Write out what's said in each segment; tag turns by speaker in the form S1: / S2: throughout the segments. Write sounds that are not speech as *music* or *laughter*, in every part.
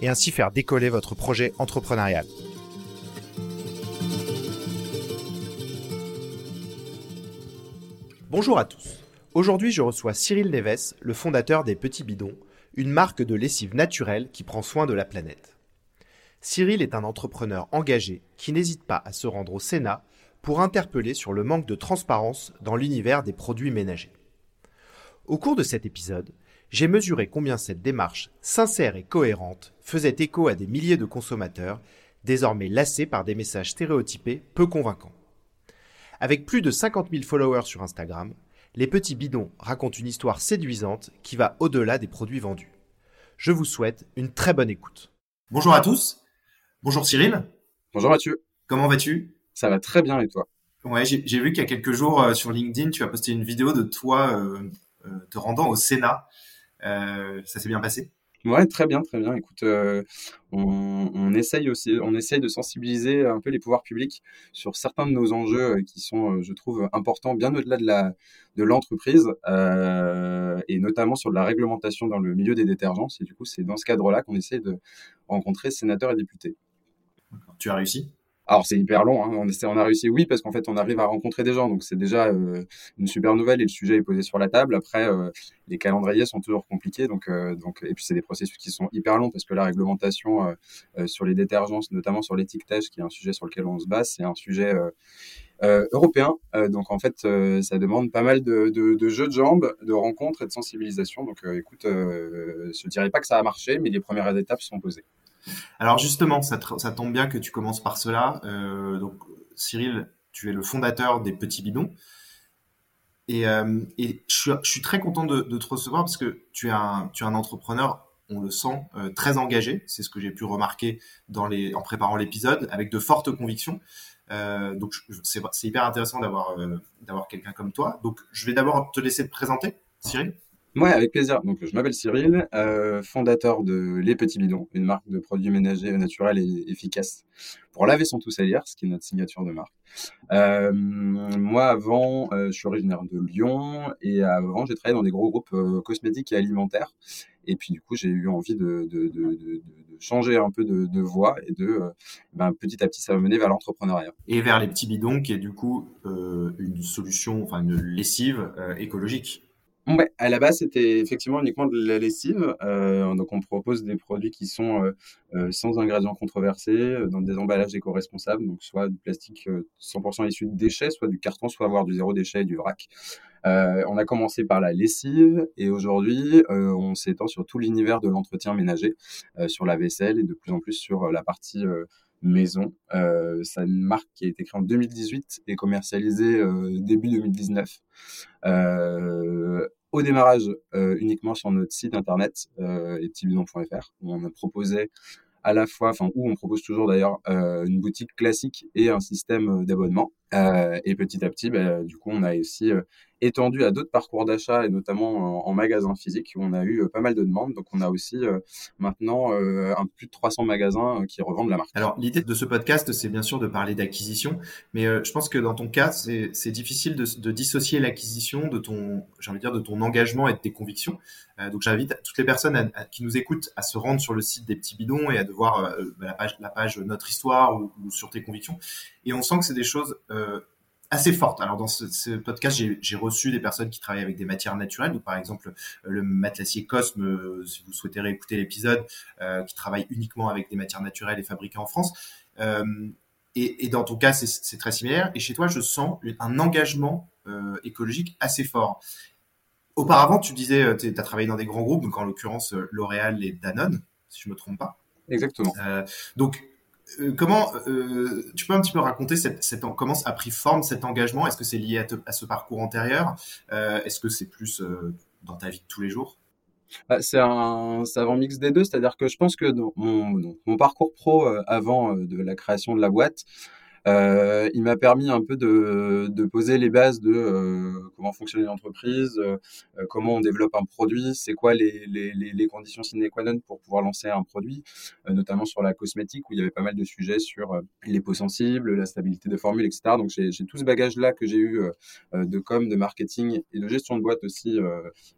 S1: et ainsi faire décoller votre projet entrepreneurial. Bonjour à tous. Aujourd'hui, je reçois Cyril Neves, le fondateur des Petits Bidons, une marque de lessive naturelle qui prend soin de la planète. Cyril est un entrepreneur engagé qui n'hésite pas à se rendre au Sénat pour interpeller sur le manque de transparence dans l'univers des produits ménagers. Au cours de cet épisode, j'ai mesuré combien cette démarche sincère et cohérente faisait écho à des milliers de consommateurs, désormais lassés par des messages stéréotypés peu convaincants. Avec plus de 50 000 followers sur Instagram, les petits bidons racontent une histoire séduisante qui va au-delà des produits vendus. Je vous souhaite une très bonne écoute. Bonjour à tous. Bonjour Cyril.
S2: Bonjour Mathieu.
S1: Comment vas-tu?
S2: Ça va très bien et toi?
S1: Ouais, j'ai vu qu'il y a quelques jours euh, sur LinkedIn, tu as posté une vidéo de toi euh, euh, te rendant au Sénat. Euh, ça s'est bien passé?
S2: Ouais, très bien, très bien. Écoute, euh, on, essaye aussi, on essaye de sensibiliser un peu les pouvoirs publics sur certains de nos enjeux euh, qui sont, je trouve, importants, bien au-delà de la de l'entreprise, et notamment sur la réglementation dans le milieu des détergents. Et du coup, c'est dans ce cadre-là qu'on essaie de rencontrer sénateurs et députés.
S1: Tu as réussi?
S2: Alors c'est hyper long, hein. on, a réussi, oui, parce qu'en fait on arrive à rencontrer des gens, donc c'est déjà euh, une super nouvelle et le sujet est posé sur la table. Après, euh, les calendriers sont toujours compliqués, donc, euh, donc et puis c'est des processus qui sont hyper longs parce que la réglementation sur les détergents, notamment sur l'étiquetage, qui est un sujet sur lequel on se base, c'est un sujet européen. donc en fait, ça demande pas mal de, jeux de jambes, de rencontres et de sensibilisation. Donc écoute, je dirais pas que ça a marché, mais les premières étapes sont posées.
S1: Alors justement, ça, tombe bien que tu commences par cela. Euh, donc Cyril, tu es le fondateur des Petits Bidons. Et, euh, je, suis, très content de, te recevoir parce que tu es un, entrepreneur, on le sent, euh, très engagé. C'est ce que j'ai pu remarquer en préparant l'épisode, avec de fortes convictions. donc c'est hyper intéressant d'avoir quelqu'un comme toi. Donc je vais d'abord te laisser te présenter, Cyril.
S2: Ouais, avec plaisir. Donc, je m'appelle Cyril, euh, fondateur de Les Petits Bidons, une marque de produits ménagers naturels et efficaces pour laver son tout salir, ce qui est notre signature de marque. Euh, moi, avant, euh, je suis originaire de Lyon et avant, j'ai travaillé dans des gros groupes cosmétiques et alimentaires. Et puis, du coup, j'ai eu envie de, changer un peu de, voie et de, ben, petit à petit, ça mener vers l'entrepreneuriat.
S1: Et vers les petits bidons, qui est du coup une solution, enfin une lessive écologique.
S2: À la base, c'était effectivement uniquement de la lessive. Euh, donc, on propose des produits qui sont euh, euh, sans ingrédients controversés, dans des emballages éco-responsables, donc soit du plastique 100% issu de déchets, soit du carton, soit avoir du zéro déchet et du vrac. on a commencé par la lessive et aujourd'hui, on s'étend sur tout l'univers de l'entretien ménager, sur la vaisselle et de plus en plus sur la partie maison. Euh, c'est une marque qui a été créée en 2018 et commercialisée début 2019. Euh, au démarrage, euh, uniquement sur notre site internet, euh, où on a proposé à la fois, enfin où on propose toujours d'ailleurs euh, une boutique classique et un système d'abonnement. Euh, et petit à petit, bah, du coup, on a aussi euh, étendu à d'autres parcours d'achat et notamment en, magasin physique où on a eu euh, pas mal de demandes. Donc, on a aussi maintenant un plus de 300 magasins qui revendent la marque.
S1: Alors, l'idée de ce podcast, c'est bien sûr de parler d'acquisition, mais je pense que dans ton cas, c'est difficile de, de dissocier l'acquisition de ton, j'ai envie de dire, de ton engagement et de tes convictions. donc, j'invite toutes les personnes qui nous écoutent à se rendre sur le site des petits bidons et à de voir la page, la page Notre Histoire ou, ou, sur tes convictions. Et on sent que c'est des choses euh, assez fortes. Alors dans ce, podcast, j'ai reçu des personnes qui travaillent avec des matières naturelles, donc par exemple euh, le matelassier Cosme, euh, si vous souhaitez réécouter l'épisode, qui travaille uniquement avec des matières naturelles et fabriquées en France. Et, et, dans ton cas, c'est très similaire. Et chez toi, je sens un engagement écologique assez fort. Auparavant, tu disais, tu as travaillé dans des grands groupes, donc en l'occurrence L'Oréal et Danone, si je me trompe pas.
S2: Exactement.
S1: donc euh, comment euh, tu peux un petit peu raconter cette, cette, comment a pris forme cet engagement? Est-ce que c'est lié à, à, ce parcours antérieur? Euh, Est-ce que c'est plus dans ta vie de tous les jours?
S2: Bah, c'est un savant mix des deux, c'est-à-dire que je pense que mon, mon, parcours pro avant de la création de la boîte, euh, il m'a permis un peu de, de, poser les bases de euh, comment fonctionne une entreprise, euh, comment on développe un produit, c'est quoi les, les, les, conditions sine qua non pour pouvoir lancer un produit, notamment sur la cosmétique où il y avait pas mal de sujets sur les peaux sensibles, la stabilité des formules, etc. Donc j'ai tout ce bagage-là que j'ai eu de com, de marketing et de gestion de boîte aussi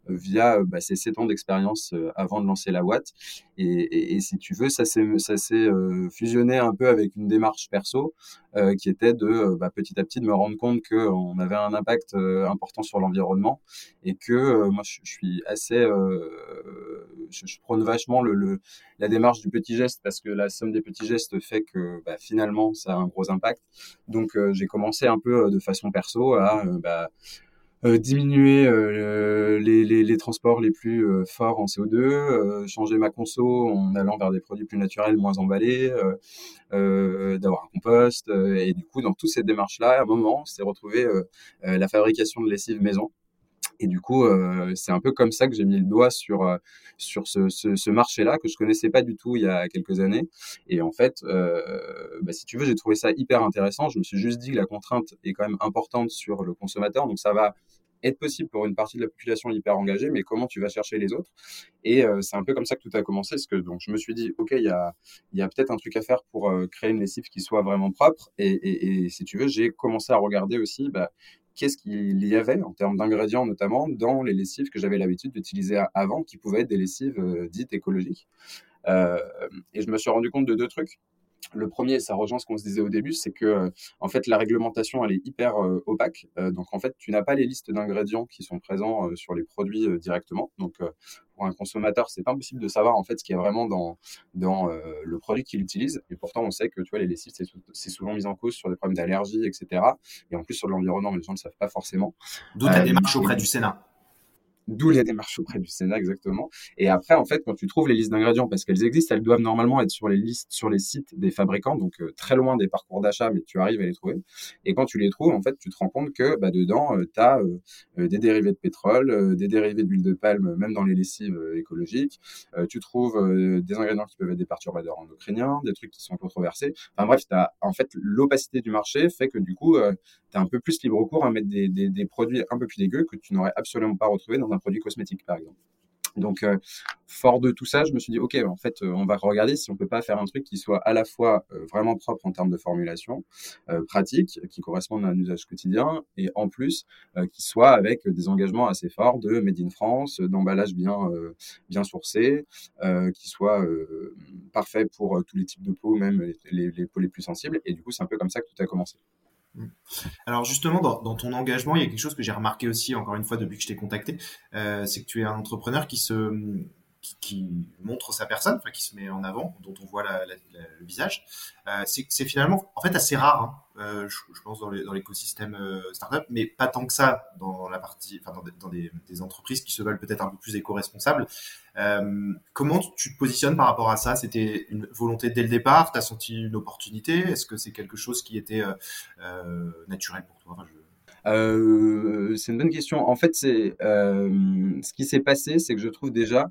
S2: via bah, ces 7 ans d'expérience avant de lancer la boîte. Et, et, et si tu veux, ça s'est fusionné un peu avec une démarche perso. Euh, qui était de euh, bah, petit à petit de me rendre compte qu'on avait un impact euh, important sur l'environnement et que moi je, suis assez, je, prône vachement le, la démarche du petit geste parce que la somme des petits gestes fait que bah, finalement ça a un gros impact. Donc j'ai commencé un peu de façon perso à bah, euh, diminuer euh, les, les, transports les plus euh, forts en CO2, changer ma conso en allant vers des produits plus naturels, moins emballés, d'avoir un compost. et du coup, dans toutes ces démarches-là, à un moment, c'est retrouvé la fabrication de lessive maison. Et du coup, c'est un peu comme ça que j'ai mis le doigt sur sur ce, ce, marché-là que je connaissais pas du tout il y a quelques années. Et en fait, bah, si tu veux, j'ai trouvé ça hyper intéressant. Je me suis juste dit que la contrainte est quand même importante sur le consommateur, donc ça va être possible pour une partie de la population hyper engagée, mais comment tu vas chercher les autres? Et euh, c'est un peu comme ça que tout a commencé, parce que donc je me suis dit, ok, il y a, y a peut-être un truc à faire pour euh, créer une lessive qui soit vraiment propre. Et, si tu veux, j'ai commencé à regarder aussi bah, qu'est-ce qu'il y avait en termes d'ingrédients notamment dans les lessives que j'avais l'habitude d'utiliser avant, qui pouvaient être des lessives euh, dites écologiques. et je me suis rendu compte de deux trucs. Le premier, ça rejoint ce qu'on se disait au début, c'est que euh, en fait la réglementation elle est hyper euh, opaque. Euh, donc en fait tu n'as pas les listes d'ingrédients qui sont présents sur les produits directement. Donc pour un consommateur c'est pas impossible de savoir en fait ce qu'il y a vraiment dans dans le produit qu'il utilise. Et pourtant on sait que tu vois les lessives c'est souvent mis en cause sur des problèmes d'allergie etc. Et en plus sur l'environnement les gens ne le savent pas forcément.
S1: D'où ta démarche auprès du Sénat.
S2: D'où les démarches auprès du Sénat, exactement. Et après, en fait, quand tu trouves les listes d'ingrédients, parce qu'elles existent, elles doivent normalement être sur les listes, sur les sites des fabricants, donc euh, très loin des parcours d'achat, mais tu arrives à les trouver. Et quand tu les trouves, en fait, tu te rends compte que bah, dedans, euh, tu as euh, des dérivés de pétrole, des dérivés d'huile de palme, même dans les lessives écologiques. tu trouves des ingrédients qui peuvent être des perturbateurs endocriniens, des trucs qui sont controversés. Enfin bref, as, en fait, l'opacité du marché fait que du coup, tu as un peu plus libre cours à mettre des, des, des produits un peu plus dégueux que tu n'aurais absolument pas retrouvé dans un produit cosmétique, par exemple. Donc, euh, fort de tout ça, je me suis dit, OK, en fait, euh, on va regarder si on peut pas faire un truc qui soit à la fois euh, vraiment propre en termes de formulation, pratique, qui corresponde à un usage quotidien, et en plus, qui soit avec des engagements assez forts de Made in France, d'emballage bien, bien sourcé, qui soit parfait pour tous les types de peau, même les, les peaux les plus sensibles. Et du coup, c'est un peu comme ça que tout a commencé.
S1: Alors justement, dans, ton engagement, il y a quelque chose que j'ai remarqué aussi, encore une fois, depuis que je t'ai contacté, euh, c'est que tu es un entrepreneur qui se qui, montre sa personne, enfin qui se met en avant, dont on voit le visage. Euh, c'est finalement, en fait, assez rare, hein, euh, je, pense, dans l'écosystème euh, startup, mais pas tant que ça dans la partie, enfin, dans, des, entreprises qui se veulent peut-être un peu plus éco-responsables. Euh, comment tu te positionnes par rapport à ça? C'était une volonté dès le départ? Tu as senti une opportunité? Est-ce que c'est quelque chose qui était naturel pour toi?
S2: C'est une bonne question. En fait, c'est ce qui s'est passé, c'est que je trouve déjà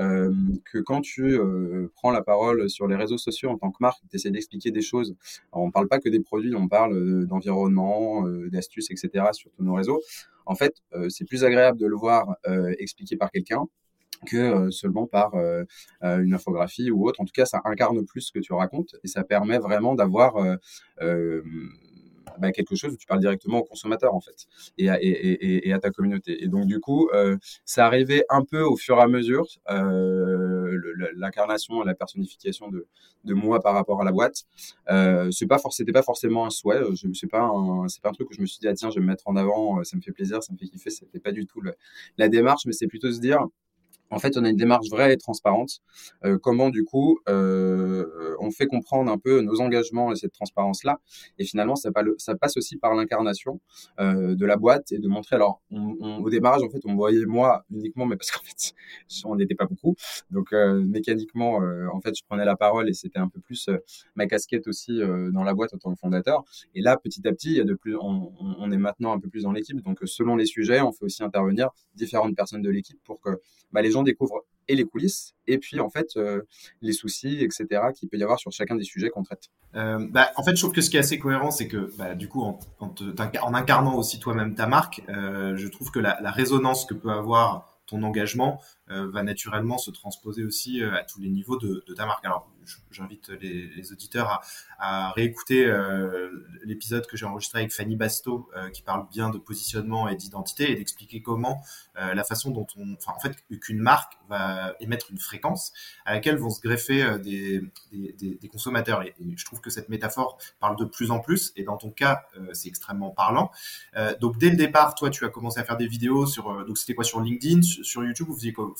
S2: euh, que quand tu euh, prends la parole sur les réseaux sociaux en tant que marque, tu essaies d'expliquer des choses. On ne parle pas que des produits, on parle euh, d'environnement, d'astuces, etc. sur tous nos réseaux. En fait, c'est plus agréable de le voir expliqué par quelqu'un que seulement par une infographie ou autre. En tout cas, ça incarne plus ce que tu racontes et ça permet vraiment d'avoir bah, quelque chose où tu parles directement au consommateur en fait et à, et, et, à ta communauté. Et donc du coup, euh, ça arrivait un peu au fur et à mesure euh, l'incarnation, la personnification de, de moi par rapport à la boîte. Euh, c'est pas c'était pas forcément un souhait. Je c'est pas c'est pas un truc où je me suis dit ah tiens je vais me mettre en avant, euh, ça me fait plaisir, ça me fait kiffer. C'était pas du tout la démarche, mais c'est plutôt se dire en fait, on a une démarche vraie et transparente. Euh, comment, du coup, euh, on fait comprendre un peu nos engagements et cette transparence-là. Et finalement, ça, passe aussi par l'incarnation euh, de la boîte et de montrer. Alors, au démarrage, en fait, on voyait moi uniquement, mais parce qu'en fait, *laughs* on n'était pas beaucoup. Donc, mécaniquement, en fait, je prenais la parole et c'était un peu plus ma casquette aussi dans la boîte en tant que fondateur. Et là, petit à petit, il y a de plus, on, on est maintenant un peu plus dans l'équipe. Donc, selon les sujets, on fait aussi intervenir différentes personnes de l'équipe pour que bah, les gens gens découvrent et les coulisses, et puis en fait les soucis, etc., qu'il peut y avoir sur chacun des sujets qu'on traite.
S1: bah, en fait, je trouve que ce qui est assez cohérent, c'est que bah, du coup, en, incarnant aussi toi-même ta marque, je trouve que la, résonance que peut avoir ton engagement euh, va naturellement se transposer aussi euh, à tous les niveaux de, de ta marque. Alors, j'invite les, auditeurs à, réécouter euh, l'épisode que j'ai enregistré avec Fanny Basto, qui parle bien de positionnement et d'identité et d'expliquer comment la façon dont on, en fait, qu'une marque va émettre une fréquence à laquelle vont se greffer des, consommateurs. Et, je trouve que cette métaphore parle de plus en plus. Et dans ton cas, c'est extrêmement parlant. donc, dès le départ, toi, tu as commencé à faire des vidéos sur, donc c'était quoi sur LinkedIn, sur, YouTube, vous faisiez quoi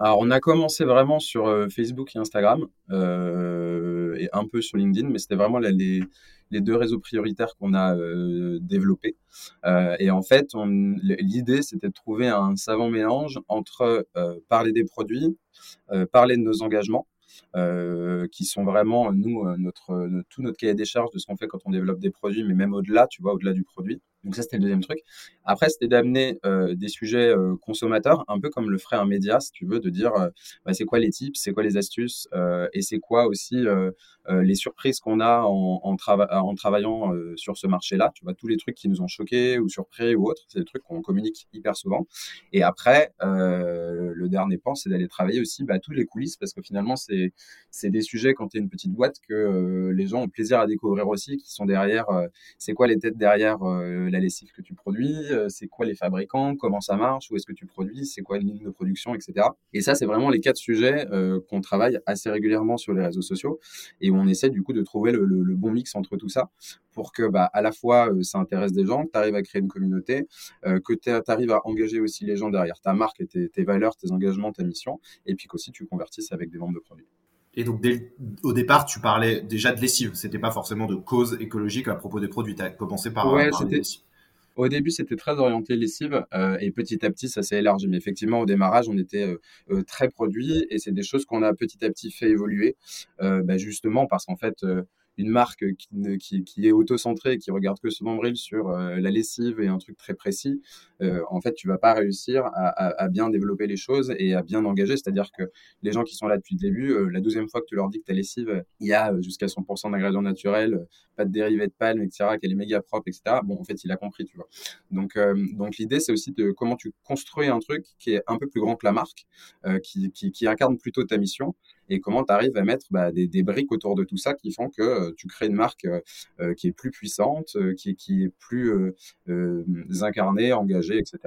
S2: Alors, on a commencé vraiment sur euh, Facebook et Instagram euh, et un peu sur LinkedIn, mais c'était vraiment les, deux réseaux prioritaires qu'on a euh, développés. et en fait, l'idée, c'était de trouver un savant mélange entre parler des produits, parler de nos engagements qui sont vraiment, nous, notre, tout notre cahier des charges de ce qu'on fait quand on développe des produits, mais même au-delà, tu vois, au-delà du produit. Donc ça, c'était le deuxième truc. Après, c'était d'amener des sujets consommateurs, un peu comme le ferait un média, si tu veux, de dire bah, c'est quoi les tips, c'est quoi les astuces, et c'est quoi aussi les surprises qu'on a en, en, en travaillant sur ce marché-là. Tu vois, tous les trucs qui nous ont choqués ou surpris ou autres, c'est des trucs qu'on communique hyper souvent. Et après, le dernier point, c'est d'aller travailler aussi bah, tous les coulisses, parce que finalement, c'est des sujets quand tu es une petite boîte que euh, les gens ont plaisir à découvrir aussi, qui sont derrière. Euh, c'est quoi les têtes derrière euh, la lessive que tu produis C'est quoi les fabricants Comment ça marche Où est-ce que tu produis C'est quoi une ligne de production, etc. Et ça, c'est vraiment les quatre sujets qu'on travaille assez régulièrement sur les réseaux sociaux et on essaie du coup de trouver le, bon mix entre tout ça pour que bah, à la fois ça intéresse des gens, tu arrives à créer une communauté, que tu arrives à engager aussi les gens derrière ta marque et tes, tes valeurs, tes engagements, ta mission, et puis qu'aussi tu convertisses avec des ventes de produits.
S1: Et donc, dès, au départ, tu parlais déjà de lessive. C'était pas forcément de cause écologique à propos des produits. Tu as commencé par,
S2: ouais, Au début, c'était très orienté lessive euh, et petit à petit, ça s'est élargi. Mais effectivement, au démarrage, on était euh, euh, très produit et c'est des choses qu'on a petit à petit fait évoluer, bah, justement parce qu'en fait, une marque qui, qui, est auto-centrée, qui regarde que son nombril sur euh, la lessive et un truc très précis, euh, en fait, tu vas pas réussir à, bien développer les choses et à bien engager. C'est-à-dire que les gens qui sont là depuis le début, euh, la deuxième fois que tu leur dis que ta lessive, il y a jusqu'à 100% d'ingrédients naturels, pas de dérivés de palme, etc., qu'elle est méga propre, etc. Bon, en fait, il a compris, tu vois. Donc, donc l'idée, c'est aussi de comment tu construis un truc qui est un peu plus grand que la marque, qui, qui, qui incarne plutôt ta mission et comment tu arrives à mettre bah, des, briques autour de tout ça qui font que euh, tu crées une marque euh, euh, qui est plus puissante, qui, est plus incarnée, engagée, etc.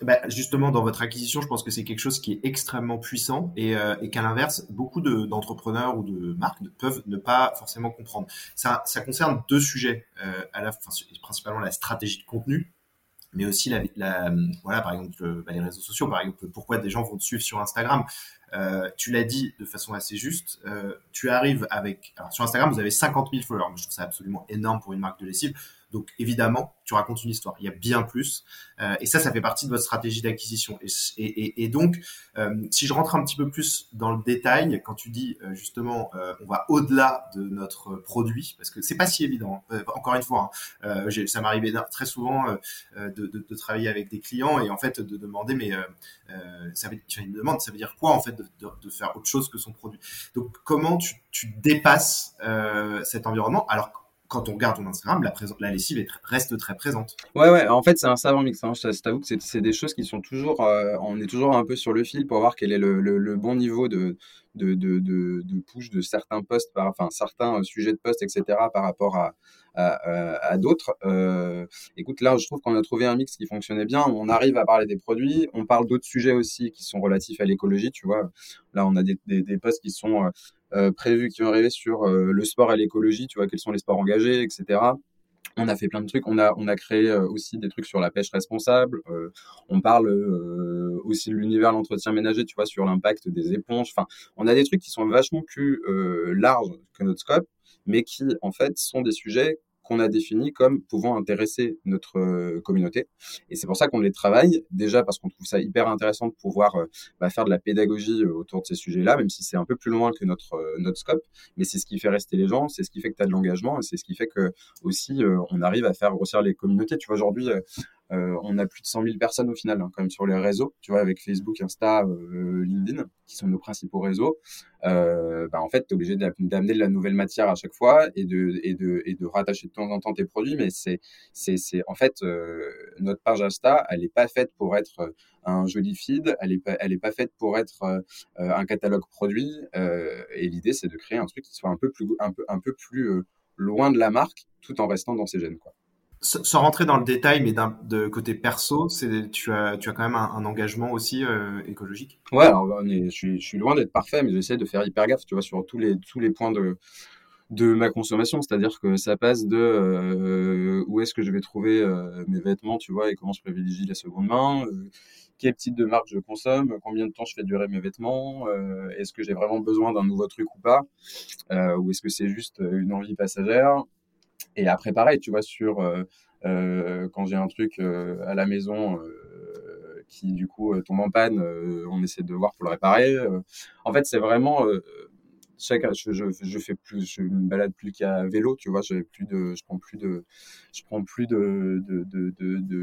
S1: Bah, justement, dans votre acquisition, je pense que c'est quelque chose qui est extrêmement puissant et, qu'à l'inverse, beaucoup d'entrepreneurs ou de marques peuvent ne pas forcément comprendre. Ça, concerne deux sujets, principalement la stratégie de contenu mais aussi la, la, voilà par exemple bah, les réseaux sociaux par exemple pourquoi des gens vont te suivre sur Instagram. Euh, tu l'as dit de façon assez juste euh, tu arrives avec alors sur Instagram vous avez 50 000 followers. Je trouve ça absolument énorme pour une marque de lessive donc évidemment, tu racontes une histoire. Il y a bien plus. Euh, et ça, ça fait partie de votre stratégie d'acquisition. Et, donc, euh, si je rentre un petit peu plus dans le détail, quand tu dis euh, justement, on va au-delà de notre produit, parce que c'est pas si évident. encore une fois, hein, ça m'arrivait très souvent de, travailler avec des clients et en fait de demander, mais ça veut, me demandes, ça veut dire quoi en fait de, faire autre chose que son produit? Donc comment tu, tu dépasses cet environnement? Alors quand on regarde ton Instagram, la, la lessive reste très présente.
S2: Ouais, ouais, en fait, c'est un savant mix. Hein. Je t'avoue que c'est des choses qui sont toujours. Euh, on est toujours un peu sur le fil pour voir quel est le, bon niveau de, de, push de certains posts, par, enfin, certains sujets de posts, etc., par rapport à, à d'autres. Euh, écoute, là, je trouve qu'on a trouvé un mix qui fonctionnait bien. On arrive à parler des produits, on parle d'autres sujets aussi qui sont relatifs à l'écologie, tu vois. Là, on a des, des, des posts qui sont. Euh, prévus qui vont arriver sur euh, le sport et l'écologie, tu vois, quels sont les sports engagés, etc. On a fait plein de trucs. On a, on a créé euh, aussi des trucs sur la pêche responsable. on parle aussi de l'univers l'entretien ménager, tu vois, sur l'impact des éponges. Enfin, on a des trucs qui sont vachement plus larges que notre scope, mais qui, en fait, sont des sujets qu'on a définis comme pouvant intéresser notre euh, communauté. Et c'est pour ça qu'on les travaille, déjà parce qu'on trouve ça hyper intéressant de pouvoir euh, bah, faire de la pédagogie euh, autour de ces sujets-là, même si c'est un peu plus loin que notre, notre scope. Mais c'est ce qui fait rester les gens, c'est ce qui fait que tu as de l'engagement, et c'est ce qui fait que aussi on arrive à faire grossir les communautés. Tu vois, aujourd'hui, on a plus de 100 000 personnes au final, hein, quand même sur les réseaux, tu vois, avec Facebook, Insta, LinkedIn, qui sont nos principaux réseaux. bah, en fait, tu es obligé d'amener de la nouvelle matière à chaque fois et de, et de, et de rattacher de temps en temps tes produits. Mais c'est, c'est, c'est en fait, notre page Insta, elle n'est pas faite pour être un joli feed, elle n'est pas, elle est pas faite pour être un catalogue produit. et l'idée, c'est de créer un truc qui soit un peu plus, un peu, un peu plus loin de la marque tout en restant dans ses gènes. Quoi.
S1: Sans rentrer dans le détail, mais de côté perso, tu as tu as quand même un, engagement aussi euh, écologique?
S2: Ouais, alors je, suis, je suis loin d'être parfait, mais j'essaie de faire hyper gaffe, tu vois, sur tous les tous les points de de ma consommation, c'est-à-dire que ça passe de euh, où est-ce que je vais trouver euh, mes vêtements, tu vois, et comment je privilégie la seconde main, quel type de marque je consomme, combien de temps je fais durer mes vêtements, est-ce que j'ai vraiment besoin d'un nouveau truc ou pas, ou est-ce que c'est juste une envie passagère, et après, pareil, tu vois, sur euh, euh, quand j'ai un truc euh, à la maison qui, du coup, tombe en panne, on essaie de voir pour le réparer. en fait, c'est vraiment je, je, fais plus, je me balade plus qu'à vélo, tu vois, j'ai plus de, je prends plus de, je prends plus de,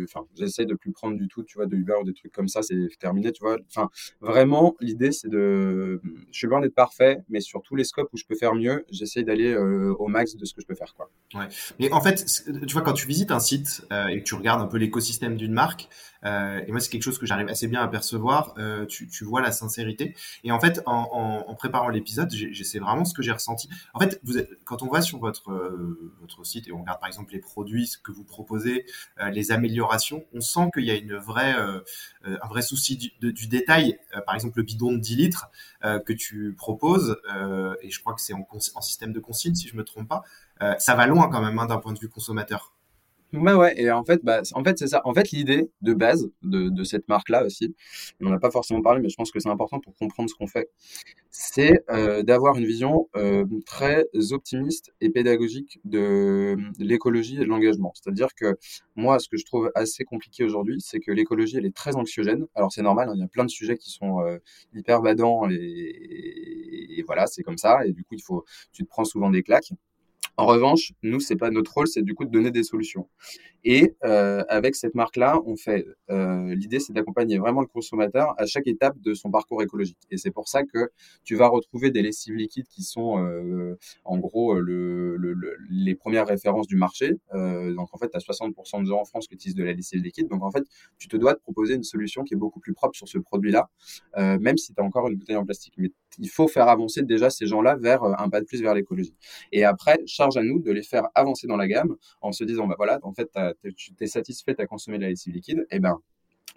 S2: enfin, j'essaie de plus prendre du tout, tu vois, de Uber ou des trucs comme ça, c'est terminé, tu vois. Enfin, vraiment, l'idée, c'est de, je suis loin d'être parfait, mais sur tous les scopes où je peux faire mieux, j'essaie d'aller euh, au max de ce que je peux faire, quoi.
S1: Ouais. Mais en fait, tu vois, quand tu visites un site euh, et que tu regardes un peu l'écosystème d'une marque, euh, et moi, c'est quelque chose que j'arrive assez bien à percevoir. Euh, tu, tu, vois la sincérité. Et en fait, en, en, en préparant l'épisode, c'est vraiment ce que j'ai ressenti. En fait, vous êtes, quand on va sur votre euh, votre site et on regarde par exemple les produits que vous proposez, euh, les améliorations, on sent qu'il y a une vraie un vrai souci du, du détail. par exemple, le bidon de 10 litres que tu proposes, et je crois que c'est en, en, système de consigne si je me trompe pas. ça va loin quand même hein, d'un point de vue consommateur.
S2: Ouais, ouais, et en fait, bah, en fait, c'est ça. En fait, l'idée de base de, de cette marque-là aussi, on n'a pas forcément parlé, mais je pense que c'est important pour comprendre ce qu'on fait, c'est euh, d'avoir une vision euh, très optimiste et pédagogique de, l'écologie et de l'engagement. C'est-à-dire que moi, ce que je trouve assez compliqué aujourd'hui, c'est que l'écologie, elle est très anxiogène. Alors, c'est normal, hein, il y a plein de sujets qui sont euh, hyper badants et, et voilà, c'est comme ça. Et du coup, il faut, tu te prends souvent des claques. En revanche, nous, c'est pas notre rôle, c'est du coup de donner des solutions. Et euh, avec cette marque-là, on fait. Euh, L'idée, c'est d'accompagner vraiment le consommateur à chaque étape de son parcours écologique. Et c'est pour ça que tu vas retrouver des lessives liquides qui sont, euh, en gros, le, les premières références du marché. Euh, donc en fait, tu as 60% de gens en France qui utilisent de la lessive liquide. Donc en fait, tu te dois de proposer une solution qui est beaucoup plus propre sur ce produit-là, euh, même si tu as encore une bouteille en plastique. Mais il faut faire avancer déjà ces gens-là vers un pas de plus vers l'écologie. Et après, charge à nous de les faire avancer dans la gamme en se disant, bah voilà, en fait, es satisfait, à consommer de la lessive liquide, eh ben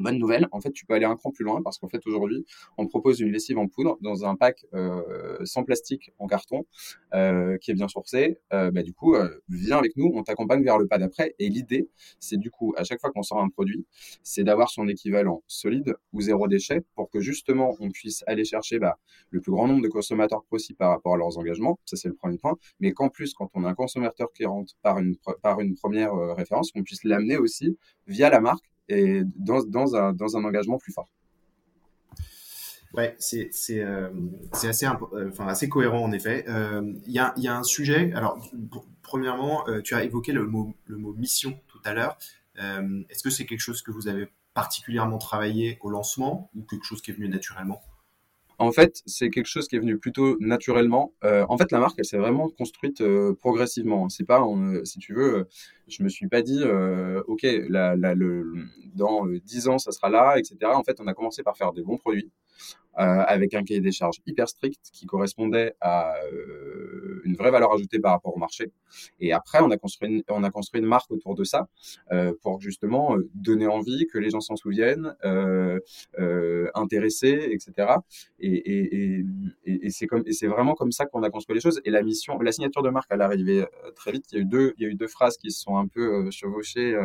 S2: Bonne nouvelle, en fait, tu peux aller un cran plus loin parce qu'en fait, aujourd'hui, on propose une lessive en poudre dans un pack euh, sans plastique en carton euh, qui est bien sourcé. Euh, bah, du coup, euh, viens avec nous, on t'accompagne vers le pas d'après. Et l'idée, c'est du coup, à chaque fois qu'on sort un produit, c'est d'avoir son équivalent solide ou zéro déchet pour que justement, on puisse aller chercher bah, le plus grand nombre de consommateurs possible par rapport à leurs engagements. Ça, c'est le premier point. Mais qu'en plus, quand on a un consommateur qui rentre par une, par une première référence, qu'on puisse l'amener aussi via la marque et dans, un, engagement plus fort.
S1: Ouais, c'est euh, euh, assez cohérent en effet. Euh, il y a un sujet. Alors premièrement, tu as évoqué le mot mission tout à l'heure. Est-ce que c'est quelque chose que vous avez particulièrement travaillé au lancement ou quelque chose qui est venu naturellement?
S2: En fait, c'est quelque chose qui est venu plutôt naturellement. Euh, en fait, la marque, elle s'est vraiment construite euh, progressivement. C'est pas, euh, si tu veux, je me suis pas dit, ok, la, la, le, dans 10 ans, ça sera là, etc. En fait, on a commencé par faire des bons produits. Euh, avec un cahier des charges hyper strict qui correspondait à euh, une vraie valeur ajoutée par rapport au marché. Et après, on a construit une, on a construit une marque autour de ça euh, pour justement donner envie, que les gens s'en souviennent, intéresser, etc. Et, c'est vraiment comme ça qu'on a construit les choses. Et la mission, la signature de marque, elle est arrivée très vite. Il y a eu deux, il y a eu deux phrases qui se sont un peu chevauchées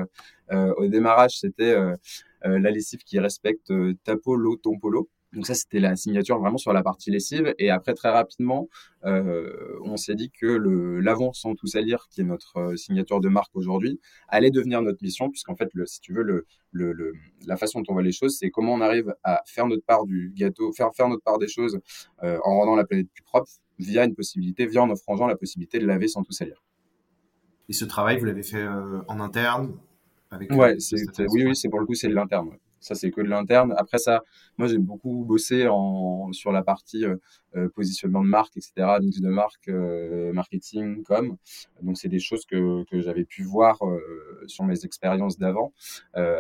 S2: au démarrage. C'était la lessive qui respecte ta polo, ton polo. Donc ça, c'était la signature vraiment sur la partie lessive. Et après, très rapidement, euh, on s'est dit que le l'avant sans tout salir, qui est notre euh, signature de marque aujourd'hui, allait devenir notre mission, puisqu'en fait, le, si tu veux, le, le, le, la façon dont on voit les choses, c'est comment on arrive à faire notre part du gâteau, faire faire notre part des choses euh, en rendant la planète plus propre via une possibilité, via en gens la possibilité de laver sans tout salir.
S1: Et ce travail, vous l'avez fait euh, en interne avec
S2: Ouais, oui, oui, c'est pour le coup, c'est de l'interne. Ça, c'est que de l'interne. Après ça, moi, j'ai beaucoup bossé en, sur la partie euh, euh, positionnement de marque, etc., mix de marque, euh, marketing, com. Donc, c'est des choses que, que j'avais pu voir sur mes expériences d'avant.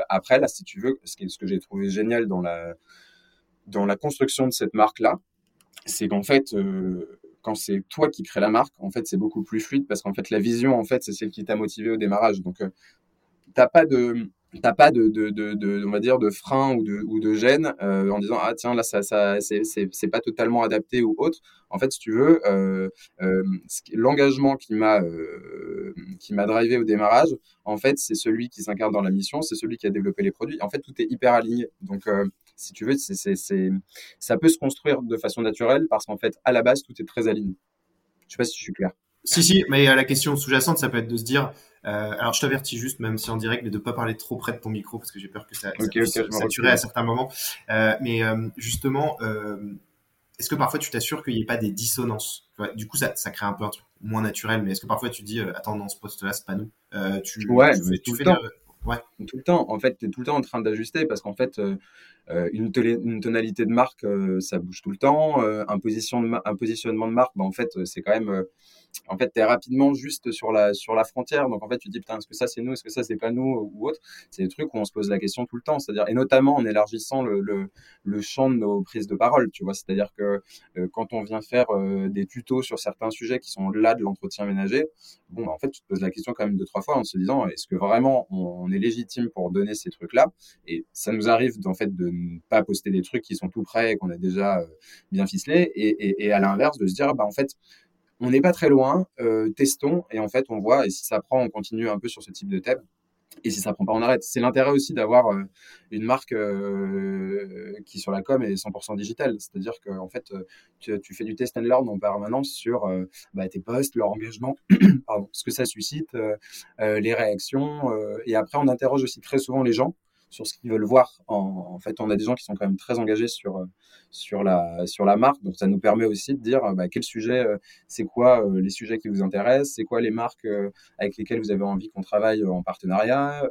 S2: après, là, si tu veux, ce, ce que j'ai trouvé génial dans la, dans la construction de cette marque-là, c'est qu'en fait, quand c'est toi qui crée la marque, en fait, c'est beaucoup plus fluide parce qu'en fait, la vision, en fait, c'est celle qui t'a motivé au démarrage. Donc, t'as pas de t'as pas de, de, de, on va dire de frein ou de ou de gêne euh, en disant ah tiens là ça ça c'est pas totalement adapté ou autre. En fait si tu veux euh, euh, l'engagement qui m'a qui m'a drivé au démarrage en fait c'est celui qui s'incarne dans la mission c'est celui qui a développé les produits. En fait tout est hyper aligné. Donc si tu veux c'est ça peut se construire de façon naturelle parce qu'en fait à la base tout est très aligné. Je sais pas si je suis clair.
S1: Si, si, mais la question sous-jacente, ça peut être de se dire, euh, alors je t'avertis juste, même si en direct, mais de pas parler trop près de ton micro parce que j'ai peur que ça, okay, ça puisse saturer à certains moments. Euh, mais euh, justement, est-ce que parfois tu t'assures qu'il n'y ait pas des dissonances? Du coup, ça, ça crée un peu un truc moins naturel, mais est-ce que parfois tu dis, attends, non, ce poste-là, c'est pas nous?
S2: Tu, Ouais, tu, fais, tout le temps. Ouais. Tout le temps. En fait, tu es tout le temps en train d'ajuster parce qu'en fait, une, une, tonalité de marque, ça bouge tout le temps. un, position de un positionnement de marque, bah, en fait, c'est quand même en fait, tu es rapidement juste sur la, sur la frontière. Donc, en fait, tu te dis, putain, est-ce que ça, c'est nous, est-ce que ça, c'est pas nous? Ou autre C'est des trucs où on se pose la question tout le temps. C'est-à-dire, et notamment en élargissant le, le, le, champ de nos prises de parole, tu vois. C'est-à-dire que euh, quand on vient faire euh, des tutos sur certains sujets qui sont là de l'entretien ménager, bon, bah, en fait, tu te poses la question quand même deux, trois fois en se disant, est-ce que vraiment on, est légitime pour donner ces trucs-là? Et ça nous arrive, en fait, de ne pas poster des trucs qui sont tout prêts et qu'on a déjà euh, bien ficelés. Et, et, et à l'inverse, de se dire, bah, en fait, on n'est pas très loin, euh, testons et en fait on voit et si ça prend, on continue un peu sur ce type de thème. Et si ça prend pas, on arrête. C'est l'intérêt aussi d'avoir euh, une marque euh, qui sur la com est 100% digitale. C'est-à-dire que en fait, tu, fais du test and learn en permanence sur bah, tes posts, leur engagement, *clears throat* ce que ça suscite, les réactions. et après, on interroge aussi très souvent les gens sur ce qu'ils veulent voir. En, fait, on a des gens qui sont quand même très engagés sur, sur, la, sur la marque. Donc, ça nous permet aussi de dire bah, quel sujet, euh, c'est quoi euh, les sujets qui vous intéressent, c'est quoi les marques avec lesquelles vous avez envie qu'on travaille en partenariat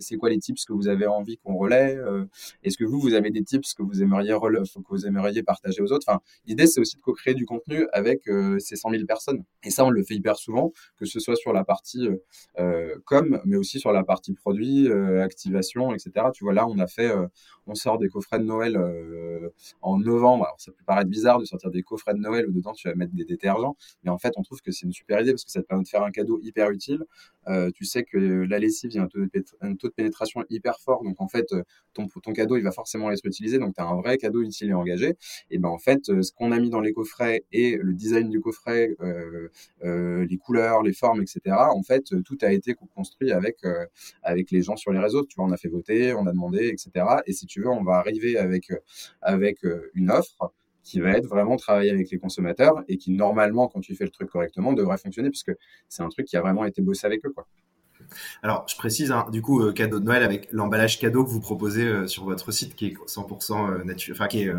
S2: c'est quoi les tips que vous avez envie qu'on relaie euh, Est-ce que vous, vous avez des tips que vous aimeriez que vous aimeriez partager aux autres? Enfin, l'idée, c'est aussi de co-créer du contenu avec euh, ces 100 000 personnes. Et ça, on le fait hyper souvent, que ce soit sur la partie euh, com, mais aussi sur la partie produit, activation, etc. Tu vois, là, on a fait, on sort des coffrets de Noël en novembre. Alors, ça peut paraître bizarre de sortir des coffrets de Noël où dedans tu vas mettre des détergents, mais en fait, on trouve que c'est une super idée parce que ça te permet de faire un cadeau hyper utile. tu sais que la lessive, il y a un taux de pénétration hyper fort. Donc, en fait, euh, ton, ton cadeau, il va forcément être utilisé. Donc, tu as un vrai cadeau utile et engagé. Et ben, en fait, euh, ce qu'on a mis dans les coffrets et le design du coffret, euh, les couleurs, les formes, etc., en fait, tout a été construit avec, avec les gens sur les réseaux. Tu vois, on a fait voter, on a demandé, etc. Et si tu veux, on va arriver avec, avec une offre qui va être vraiment travailler avec les consommateurs et qui normalement, quand tu fais le truc correctement, devrait fonctionner puisque c'est un truc qui a vraiment été bossé avec eux, quoi.
S1: Alors, je précise, hein, du coup, euh, cadeau de Noël avec l'emballage cadeau que vous proposez euh, sur votre site qui est 100% euh, nature, enfin qui est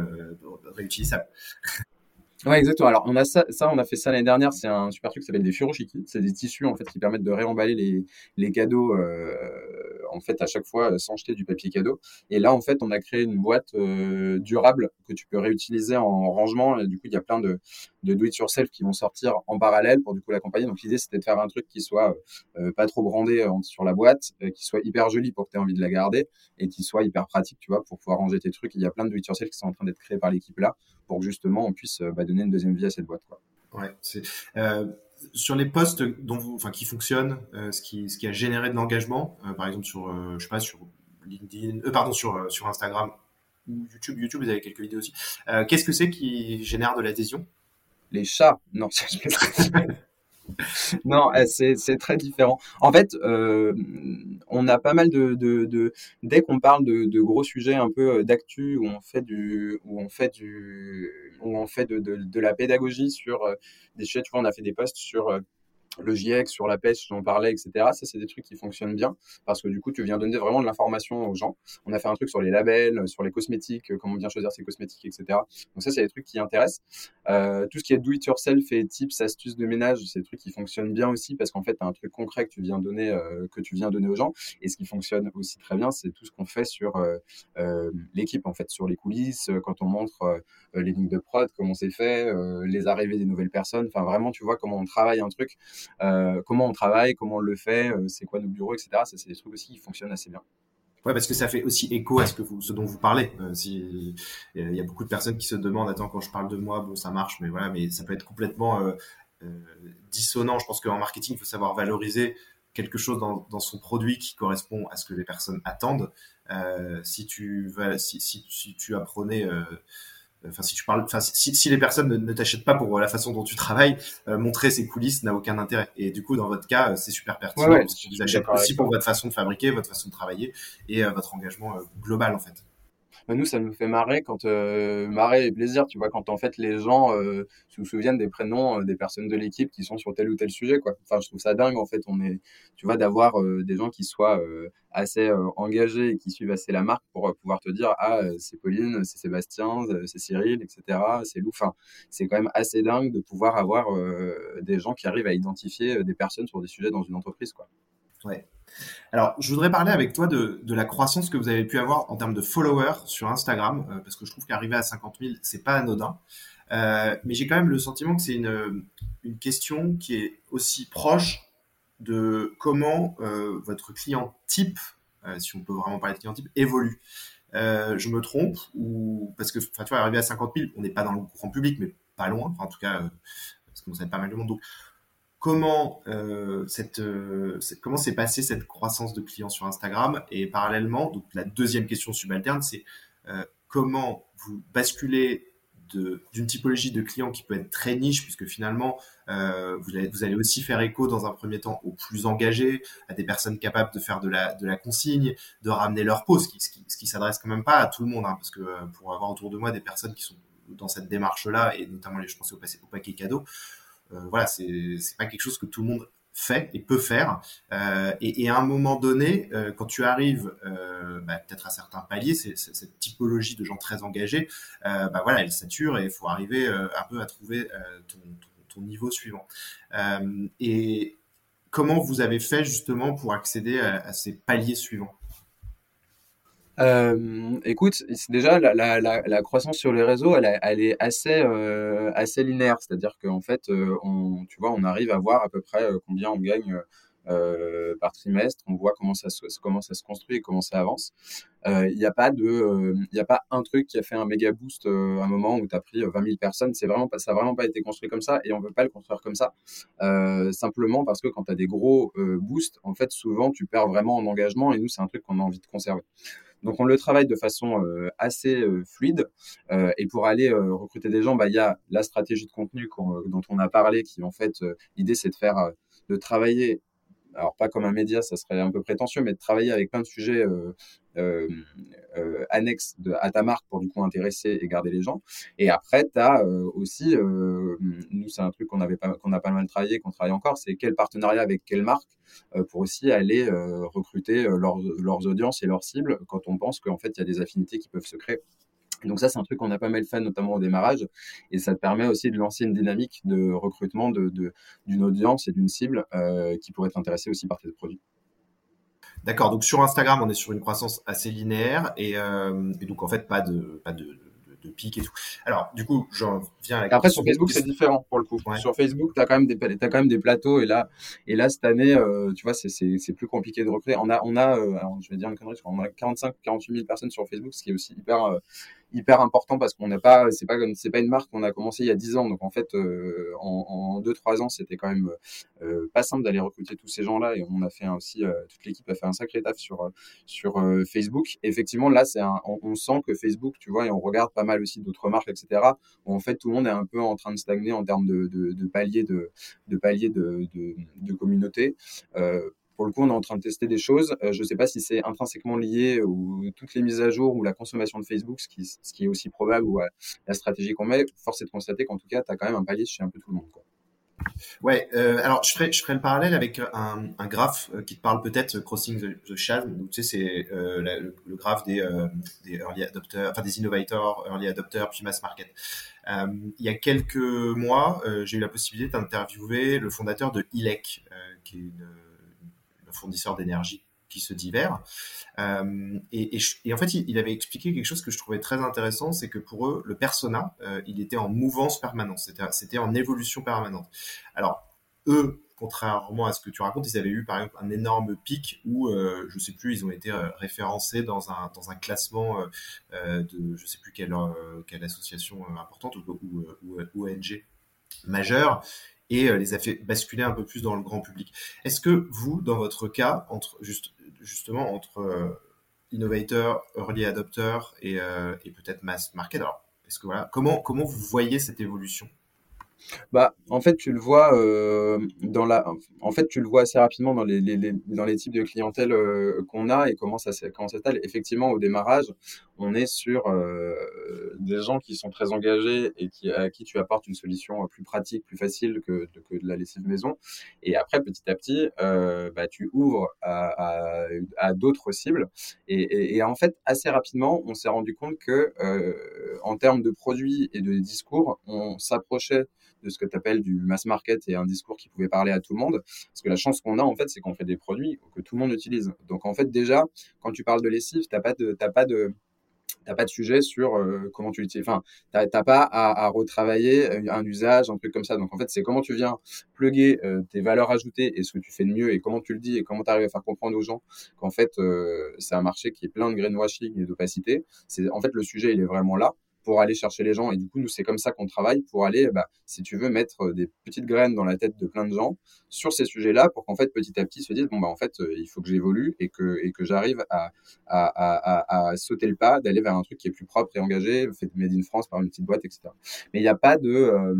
S1: réutilisable. *laughs*
S2: Ouais, exactement. Alors, on a ça, ça, on a fait ça l'année dernière. C'est un super truc qui s'appelle des furoshiki. C'est des tissus, en fait, qui permettent de réemballer les, cadeaux, en fait, à chaque fois, sans jeter du papier cadeau. Et là, en fait, on a créé une boîte euh, durable que tu peux réutiliser en rangement. Et du coup, il y a plein de, de do-it-yourself qui vont sortir en parallèle pour, du coup, l'accompagner. Donc, l'idée, c'était de faire un truc qui soit euh, pas trop brandé sur la boîte, qui soit hyper joli pour que tu aies envie de la garder et qui soit hyper pratique, tu vois, pour pouvoir ranger tes trucs. Il y a plein de do-it-yourself qui sont en train d'être créés par l'équipe là pour que, justement, on puisse bah, donner une deuxième vie à cette boîte. Quoi.
S1: Ouais, euh, sur les postes dont vous, enfin, qui fonctionnent, euh, ce qui, ce qui a généré de l'engagement, euh, par exemple sur, je sais pas, sur LinkedIn, pardon, sur sur Instagram ou YouTube. YouTube, vous avez quelques vidéos aussi. Qu'est-ce que c'est qui génère de l'adhésion?
S2: Les chats. Non, *laughs* je *laughs* non, eh, c'est très différent. En fait, euh, on a pas mal de, dès qu'on parle de, gros sujets un peu euh, d'actu où on fait du où on fait du où on fait de la pédagogie sur euh, des sujets. Tu vois, on a fait des posts sur le GIEC sur la pêche, j'en parlais, etc. Ça, c'est des trucs qui fonctionnent bien parce que du coup, tu viens donner vraiment de l'information aux gens. On a fait un truc sur les labels, sur les cosmétiques, comment bien choisir ses cosmétiques, etc. Donc ça, c'est des trucs qui intéressent. Euh, tout ce qui est do it yourself et tips, astuces de ménage, c'est des trucs qui fonctionnent bien aussi parce qu'en fait, tu as un truc concret que tu viens donner, euh, que tu viens donner aux gens. Et ce qui fonctionne aussi très bien, c'est tout ce qu'on fait sur euh, l'équipe, en fait, sur les coulisses, quand on montre les lignes de prod, comment c'est fait, les arrivées des nouvelles personnes. Enfin, vraiment, tu vois comment on travaille un truc. Euh, comment on travaille, comment on le fait, euh, c'est quoi nos bureaux, etc. Ça, c'est des trucs aussi qui fonctionnent assez bien.
S1: Ouais, parce que ça fait aussi écho à ce que vous, ce dont vous parlez. Euh, il y a beaucoup de personnes qui se demandent, attends, quand je parle de moi, bon, ça marche, mais voilà, mais ça peut être complètement dissonant. Je pense qu'en marketing, il faut savoir valoriser quelque chose dans, son produit qui correspond à ce que les personnes attendent. si tu si, si tu apprenais Enfin, si tu parles, enfin, si, si les personnes ne, t'achètent pas pour la façon dont tu travailles, euh, montrer ces coulisses n'a aucun intérêt. Et du coup, dans votre cas, euh, c'est super pertinent parce qu'ils vous achètent aussi pour votre façon de fabriquer, votre façon de travailler et euh, votre engagement global en fait.
S2: Bah, nous, ça nous fait marrer quand euh, marrer et plaisir, tu vois, quand en fait les gens euh, se souviennent des prénoms euh, des personnes de l'équipe qui sont sur tel ou tel sujet, quoi. Enfin, je trouve ça dingue, en fait, on est, tu vois, d'avoir des gens qui soient assez engagés et qui suivent assez la marque pour pouvoir te dire, ah, c'est Pauline, c'est Sébastien, c'est Cyril, etc., c'est Lou. Enfin, c'est quand même assez dingue de pouvoir avoir des gens qui arrivent à identifier des personnes sur des sujets dans une entreprise, quoi.
S1: Ouais. Alors, je voudrais parler avec toi de, la croissance que vous avez pu avoir en termes de followers sur Instagram, euh, parce que je trouve qu'arriver à 50 000, c'est pas anodin. Euh, mais j'ai quand même le sentiment que c'est une, question qui est aussi proche de comment euh, votre client type, si on peut vraiment parler de client type, évolue. Je me trompe ou parce que, tu vois, arriver à 50 000, on n'est pas dans le grand public, mais pas loin. En tout cas, parce vous savez pas mal de monde. Comment euh, cette, euh, comment s'est passée cette croissance de clients sur Instagram. Et parallèlement donc la deuxième question subalterne c'est euh, comment vous basculez d'une typologie de clients qui peut être très niche puisque finalement vous, allez, vous allez aussi faire écho dans un premier temps aux plus engagés à des personnes capables de faire de la, de la consigne de ramener leur peau ce qui, ce qui, s'adresse quand même pas à tout le monde hein, parce que pour avoir autour de moi des personnes qui sont dans cette démarche là et notamment les je pense au, paquet cadeau voilà, c'est c'est pas quelque chose que tout le monde fait et peut faire. Euh, et, et, à un moment donné, euh, quand tu arrives euh, bah, peut-être à certains paliers, c'est, cette typologie de gens très engagés, euh, bah voilà, elle sature et il faut arriver euh, un peu à trouver ton, ton, ton, niveau suivant. et comment vous avez fait justement pour accéder à, à ces paliers suivants?
S2: Euh, écoute, déjà la, la, la, la, croissance sur les réseaux, elle, elle est assez euh, assez linéaire, c'est-à-dire qu'en fait, euh, on, tu vois, on arrive à voir à peu près euh, combien on gagne euh, par trimestre, on voit comment ça se, comment ça se construit et comment ça avance. Il n'y a pas de, y a pas un truc qui a fait un méga boost à un moment où tu as pris 20 000 personnes. C'est vraiment pas, ça n'a vraiment pas été construit comme ça et on veut pas le construire comme ça. simplement parce que quand tu as des gros boosts, en fait, souvent tu perds vraiment en engagement et nous, c'est un truc qu'on a envie de conserver. Donc on le travaille de façon euh, assez euh, fluide. Euh, et pour aller recruter des gens, bah il y a la stratégie de contenu dont on a parlé, qui en fait l'idée c'est de faire de travailler alors pas comme un média, ça serait un peu prétentieux, mais de travailler avec plein de sujets euh, euh, annexes de, à ta marque pour du coup intéresser et garder les gens. Et après, tu as aussi, nous c'est un truc qu'on qu'on a pas mal travaillé, qu'on travaille encore, c'est quel partenariat avec quelle marque pour aussi aller recruter leurs, leurs audiences et leurs cibles quand on pense qu'en fait il y a des affinités qui peuvent se créer. Donc ça, c'est un truc qu'on a pas mal fait, notamment au démarrage, et ça te permet aussi de lancer une dynamique de recrutement d'une de, audience et d'une cible euh, qui pourrait être intéressée aussi par tes produits.
S1: D'accord. Donc sur Instagram, on est sur une croissance assez linéaire et, euh, et donc en fait pas de pas de, de pic et tout. Alors, du coup, j'en viens à
S2: la Après, sur Facebook, c'est différent pour le coup. Sur Facebook, tu as, quand même des, as quand même des plateaux et là, et là cette année, euh, tu vois, c'est plus compliqué de recruter. On a, on a euh, alors, je vais dire une connerie, on a 45, 48 000 personnes sur Facebook, ce qui est aussi hyper, hyper important parce qu'on n'a pas, c'est pas, c'est pas une marque qu'on a commencé il y a 10 ans. Donc en fait, euh, en, 2-3 ans, c'était quand même euh, pas simple d'aller recruter tous ces gens-là et on a fait aussi, euh, toute l'équipe a fait un sacré taf sur sur Facebook. effectivement, là, c'est on, sent que Facebook, tu vois, et on regarde pas mal aussi d'autres marques, etc. Où en fait, tout le monde est un peu en train de stagner en termes de, de, de paliers de, de paliers de, de, de communauté. Euh, pour le coup, on est en train de tester des choses. Euh, je ne sais pas si c'est intrinsèquement lié ou toutes les mises à jour ou la consommation de Facebook, ce qui, est aussi probable, ou la stratégie qu'on met. Force est de constater qu'en tout cas, tu as quand même un palier chez un peu tout le monde.
S1: Ouais, euh, alors je ferai, le parallèle avec un, graphe qui te parle peut-être, Crossing the, the Chasm. Donc, tu sais, c'est euh, le, graphe des, euh, des early adopters, enfin des innovators, early adopters, puis mass market. Euh, il y a quelques mois, j'ai eu la possibilité d'interviewer le fondateur de ILEC, qui est une, un fournisseur d'énergie qui se divers. Euh, et, en fait, il, avait expliqué quelque chose que je trouvais très intéressant, c'est que pour eux, le persona, euh, il était en mouvance permanente, c'était en évolution permanente. Alors, eux, contrairement à ce que tu racontes, ils avaient eu par exemple un énorme pic où, euh, je sais plus, ils ont été euh, référencés dans un, dans un classement euh, de, je sais plus quelle, quelle association importante ou, ou, ou ONG majeure et les a fait basculer un peu plus dans le grand public. Est-ce que vous, dans votre cas, entre juste justement entre euh, innovateur, early adopter et, euh, et peut-être mass market. Alors, que voilà, comment comment vous voyez cette évolution?
S2: Bah, en fait, tu le vois euh, dans la, en fait, tu le vois assez rapidement dans les, types de clientèle euh, qu'on a et comment ça comment s'installe. Effectivement, au démarrage, on est sur euh, des gens qui sont très engagés et qui à qui tu apportes une solution plus pratique, plus facile que, que de la lessive maison. Et après, petit à petit, bah, tu ouvres à, d'autres cibles. Et, et, en fait, assez rapidement, on s'est rendu compte que en termes de produits et de discours, on s'approchait de ce que tu appelles du mass market et un discours qui pouvait parler à tout le monde. Parce que la chance qu'on a, en fait, c'est qu'on fait des produits que tout le monde utilise. Donc, en fait, déjà, quand tu parles de lessive, t'as pas de, pas de, t'as pas de sujet sur euh, comment tu l'utilises. Enfin, t'as, pas à, à, retravailler un usage, un truc comme ça. Donc, en fait, c'est comment tu viens plugger euh, tes valeurs ajoutées et ce que tu fais de mieux et comment tu le dis et comment tu arrives à faire comprendre aux gens qu'en fait, euh, c'est un marché qui est plein de greenwashing et d'opacité. C'est, en fait, le sujet, il est vraiment là pour aller chercher les gens. Et du coup, nous, c'est comme ça qu'on travaille pour aller, bah, si tu veux, mettre euh, des petites graines dans la tête de plein de gens sur ces sujets-là pour qu'en fait, petit à petit, se disent, bon, bah, en fait, euh, il faut que j'évolue et que, et que j'arrive à, à, à, sauter le pas, d'aller vers un truc qui est plus propre et engagé, fait made in France par une petite boîte, etc. Mais il n'y a pas de, euh,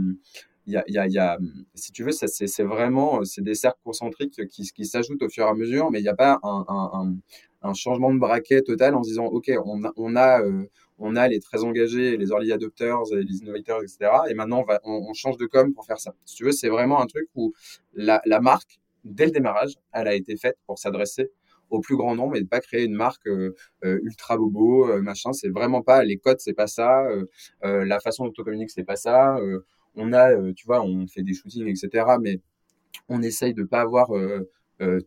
S2: il y a, y a, si tu veux, c'est vraiment, c'est des cercles concentriques qui, qui s'ajoutent au fur et à mesure, mais il n'y a pas un, un, changement de braquet total en disant, OK, on a, on a les très engagés, les early adopters, les innovators, etc. Et maintenant, on, change de com pour faire ça. Si tu veux, c'est vraiment un truc où la, marque, dès le démarrage, elle a été faite pour s'adresser au plus grand nombre et de pas créer une marque euh, euh ultra bobo, euh, machin. C'est vraiment pas les codes, c'est pas ça. La façon dont on communique, c'est pas ça. on a, tu vois, on fait des shootings, etc. Mais on essaye de pas avoir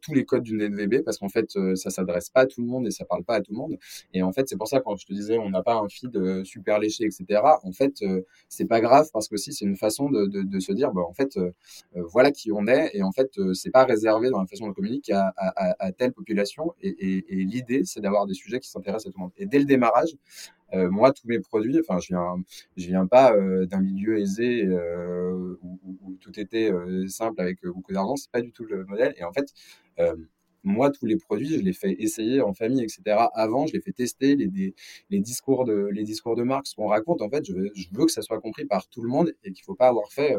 S2: tous les codes d'une NVB parce qu'en fait, euh, ça s'adresse pas à tout le monde et ça parle pas à tout le monde. Et en fait, c'est pour ça quand je te disais, on n'a pas un feed euh, super léché, etc. En fait, euh, c'est pas grave parce que si c'est une façon de, de, de, se dire, bah, en fait, voilà qui on est et en fait, c'est pas réservé dans la façon de communiquer à, à, à, telle population. Et, et, et l'idée, c'est d'avoir des sujets qui s'intéressent à tout le monde. Et dès le démarrage, euh, moi, tous mes produits, enfin, je viens, je viens pas euh, d'un milieu aisé euh, où, tout était simple avec beaucoup d'argent. C'est pas du tout le modèle. Et en fait, moi, tous les produits, je les fais essayer en famille, etc. Avant, je les fais tester les, les, discours de les discours de marque, ce qu'on raconte. En fait, je veux, je veux que ça soit compris par tout le monde et qu'il faut pas avoir fait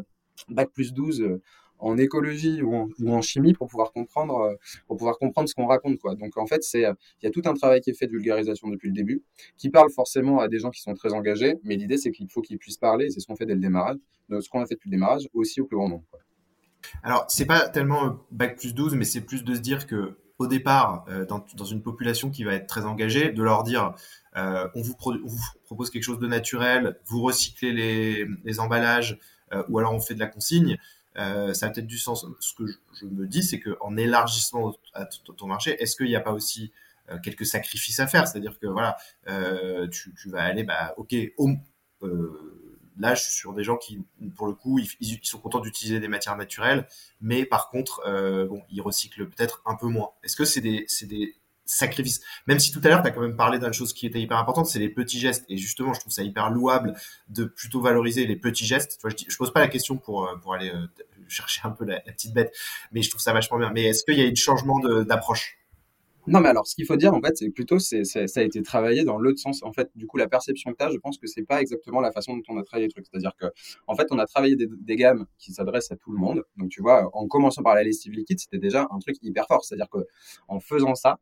S2: bac plus 12 en écologie ou en, chimie pour pouvoir comprendre euh, pour pouvoir comprendre ce qu'on raconte quoi. Donc en fait, c'est il y a tout un travail qui est fait de vulgarisation depuis le début qui parle forcément à des gens qui sont très engagés, mais l'idée c'est qu'il faut qu'ils puissent parler, c'est ce qu'on fait dès le démarrage, ce qu'on a fait depuis le démarrage aussi au plus grand nombre. Quoi.
S1: Alors, c'est pas tellement bac plus 12 mais c'est plus de se dire que au départ, euh, dans, une population qui va être très engagée, de leur dire euh, on, vous propose quelque chose de naturel, vous recyclez les, emballages, euh, ou alors on fait de la consigne euh, ça a peut-être du sens. Ce que je, me dis, c'est qu'en élargissant à ton marché, est-ce qu'il n'y a pas aussi euh, quelques sacrifices à faire? C'est-à-dire que voilà, euh, tu, vas aller, bah, ok, euh, là, je suis sur des gens qui, pour le coup, ils, ils sont contents d'utiliser des matières naturelles, mais par contre, bon, ils recyclent peut-être un peu moins. Est-ce que c'est des, c'est des sacrifice. Même si tout à l'heure, tu as quand même parlé d'une chose qui était hyper importante, c'est les petits gestes. Et justement, je trouve ça hyper louable de plutôt valoriser les petits gestes. Je, je pose pas la question pour, euh, pour aller euh, chercher un peu la, petite bête, mais je trouve ça vachement bien. Mais est-ce qu'il y a eu un changement d'approche?
S2: Non, mais alors, ce qu'il faut dire, en fait, c'est plutôt, c'est, ça a été travaillé dans l'autre sens. En fait, du coup, la perception que tu as, je pense que c'est pas exactement la façon dont on a travaillé les trucs. C'est-à-dire que, en fait, on a travaillé des, des gammes qui s'adressent à tout le monde. Donc, tu vois, en commençant par la lessive liquide, c'était déjà un truc hyper fort. C'est-à-dire que, en faisant ça,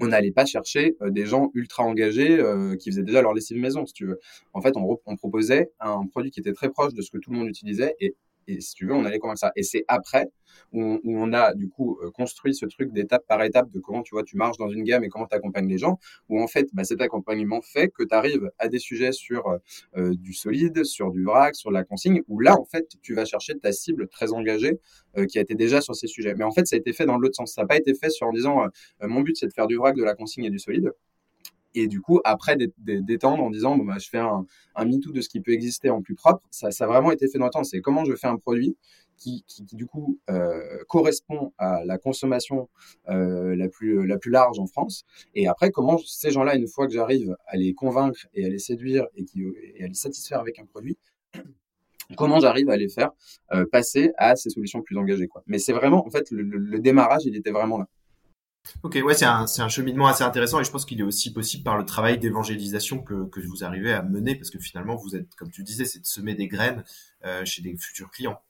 S2: on n'allait pas chercher euh, des gens ultra engagés euh, qui faisaient déjà leur lessive maison, si tu veux. En fait, on, on, proposait un produit qui était très proche de ce que tout le monde utilisait et Et si tu veux, on allait convaincre ça. Et c'est après où on, a du coup euh, construit ce truc d'étape par étape de comment tu vois, tu marches dans une gamme et comment tu accompagnes les gens, où en fait, bah, cet accompagnement fait que tu arrives à des sujets sur euh, euh, du solide, sur du vrac, sur la consigne, où là, en fait, tu vas chercher ta cible très engagée qui a été déjà sur ces sujets. Mais en fait, ça a été fait dans l'autre sens. Ça n'a pas été fait sur en disant, mon but, c'est de faire du vrac, de la consigne et du solide et du coup après d'étendre en disant bon bah je fais un, un MeToo de ce qui peut exister en plus propre ça, ça a vraiment été fait dans le temps c'est comment je fais un produit qui, qui, du coup euh, correspond à la consommation euh, la plus la plus large en France. Et après comment ces gens-là une fois que j'arrive à les convaincre et à les séduire et, qui, et à les satisfaire avec un produit *clears throat* comment j'arrive à les faire euh, passer à ces solutions plus engagées quoi. Mais c'est vraiment en fait le, le démarrage il était vraiment là
S1: Ok, ouais, c'est un, cheminement assez intéressant et je pense qu'il est aussi possible par le travail d'évangélisation que, vous arrivez à mener parce que finalement, vous êtes, comme tu disais, c'est de semer des graines euh, chez des futurs clients.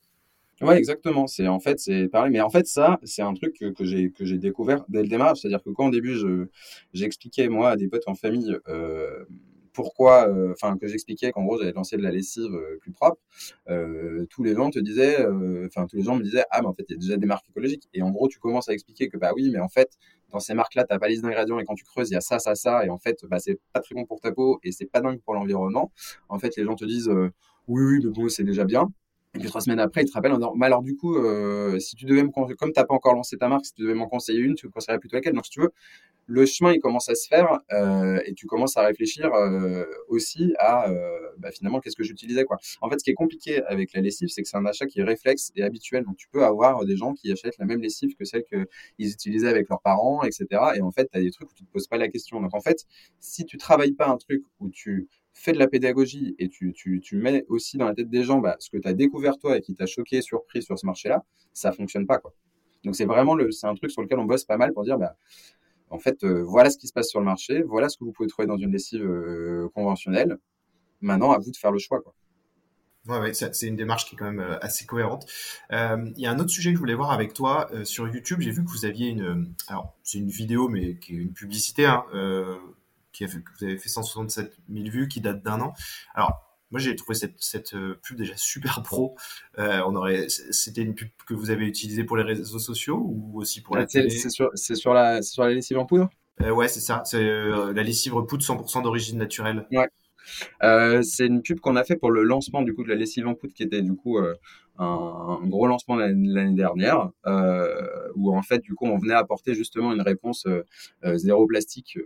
S2: Ouais, exactement. C'est en fait, c'est pareil. Mais en fait, ça, c'est un truc que, que j'ai que j'ai découvert dès le démarrage. C'est-à-dire que quand au début, je j'expliquais moi à des potes en famille euh, pourquoi, euh, enfin, que j'expliquais qu'en gros, j'avais lancé de la lessive euh, plus propre, euh, tous les gens te disaient, enfin, tous les gens me disaient, ah, mais en fait, il y a déjà des marques écologiques. Et en gros, tu commences à expliquer que, bah oui, mais en fait, dans ces marques-là, tu pas liste d'ingrédients et quand tu creuses, il y a ça, ça, ça. Et en fait, bah, c'est pas très bon pour ta peau et c'est pas dingue pour l'environnement. En fait, les gens te disent, oui, oui, de bon, c'est déjà bien. Et puis trois semaines après, ils te rappellent en disant, mais alors du coup, si tu devais me comme t'as pas encore lancé ta marque, si tu devais m'en conseiller une, tu me conseillerais plutôt laquelle? Donc si tu veux, le chemin il commence à se faire euh, et tu commences à réfléchir euh, aussi à euh, bah, finalement qu'est-ce que j'utilisais quoi. En fait, ce qui est compliqué avec la lessive, c'est que c'est un achat qui est réflexe et habituel. Donc tu peux avoir des gens qui achètent la même lessive que celle qu'ils utilisaient avec leurs parents, etc. Et en fait, tu as des trucs où tu te poses pas la question. Donc en fait, si tu travailles pas un truc où tu fais de la pédagogie et tu, mets aussi dans la tête des gens bah, ce que tu as découvert toi et qui t'a choqué, surpris sur ce marché-là, ça fonctionne pas quoi. Donc c'est vraiment le, un truc sur lequel on bosse pas mal pour dire bah en fait, euh, voilà ce qui se passe sur le marché, voilà ce que vous pouvez trouver dans une lessive euh, conventionnelle. Maintenant, à vous de faire le choix. Quoi.
S1: Ouais, c'est une démarche qui est quand même euh, assez cohérente. Il y a un autre sujet que je voulais voir avec toi sur YouTube. J'ai vu que vous aviez une, alors c'est une vidéo, mais qui est une publicité, hein, qui a fait, que vous avez fait 167 000 vues, qui date d'un an. Alors moi, j'ai trouvé cette, cette, euh, pub déjà super pro. Euh, on aurait, c'était une pub que vous avez utilisée pour les réseaux sociaux ou aussi pour la ah, télé?
S2: C'est sur, sur la, sur la lessive en poudre?
S1: Euh, ouais, c'est ça. C'est euh, la lessive poudre 100% d'origine naturelle.
S2: Ouais. Euh, c'est une pub qu'on a fait pour le lancement du coup de la lessive en poudre qui était du coup euh, un, gros lancement l'année dernière euh, où en fait du coup on venait apporter justement une réponse zéro plastique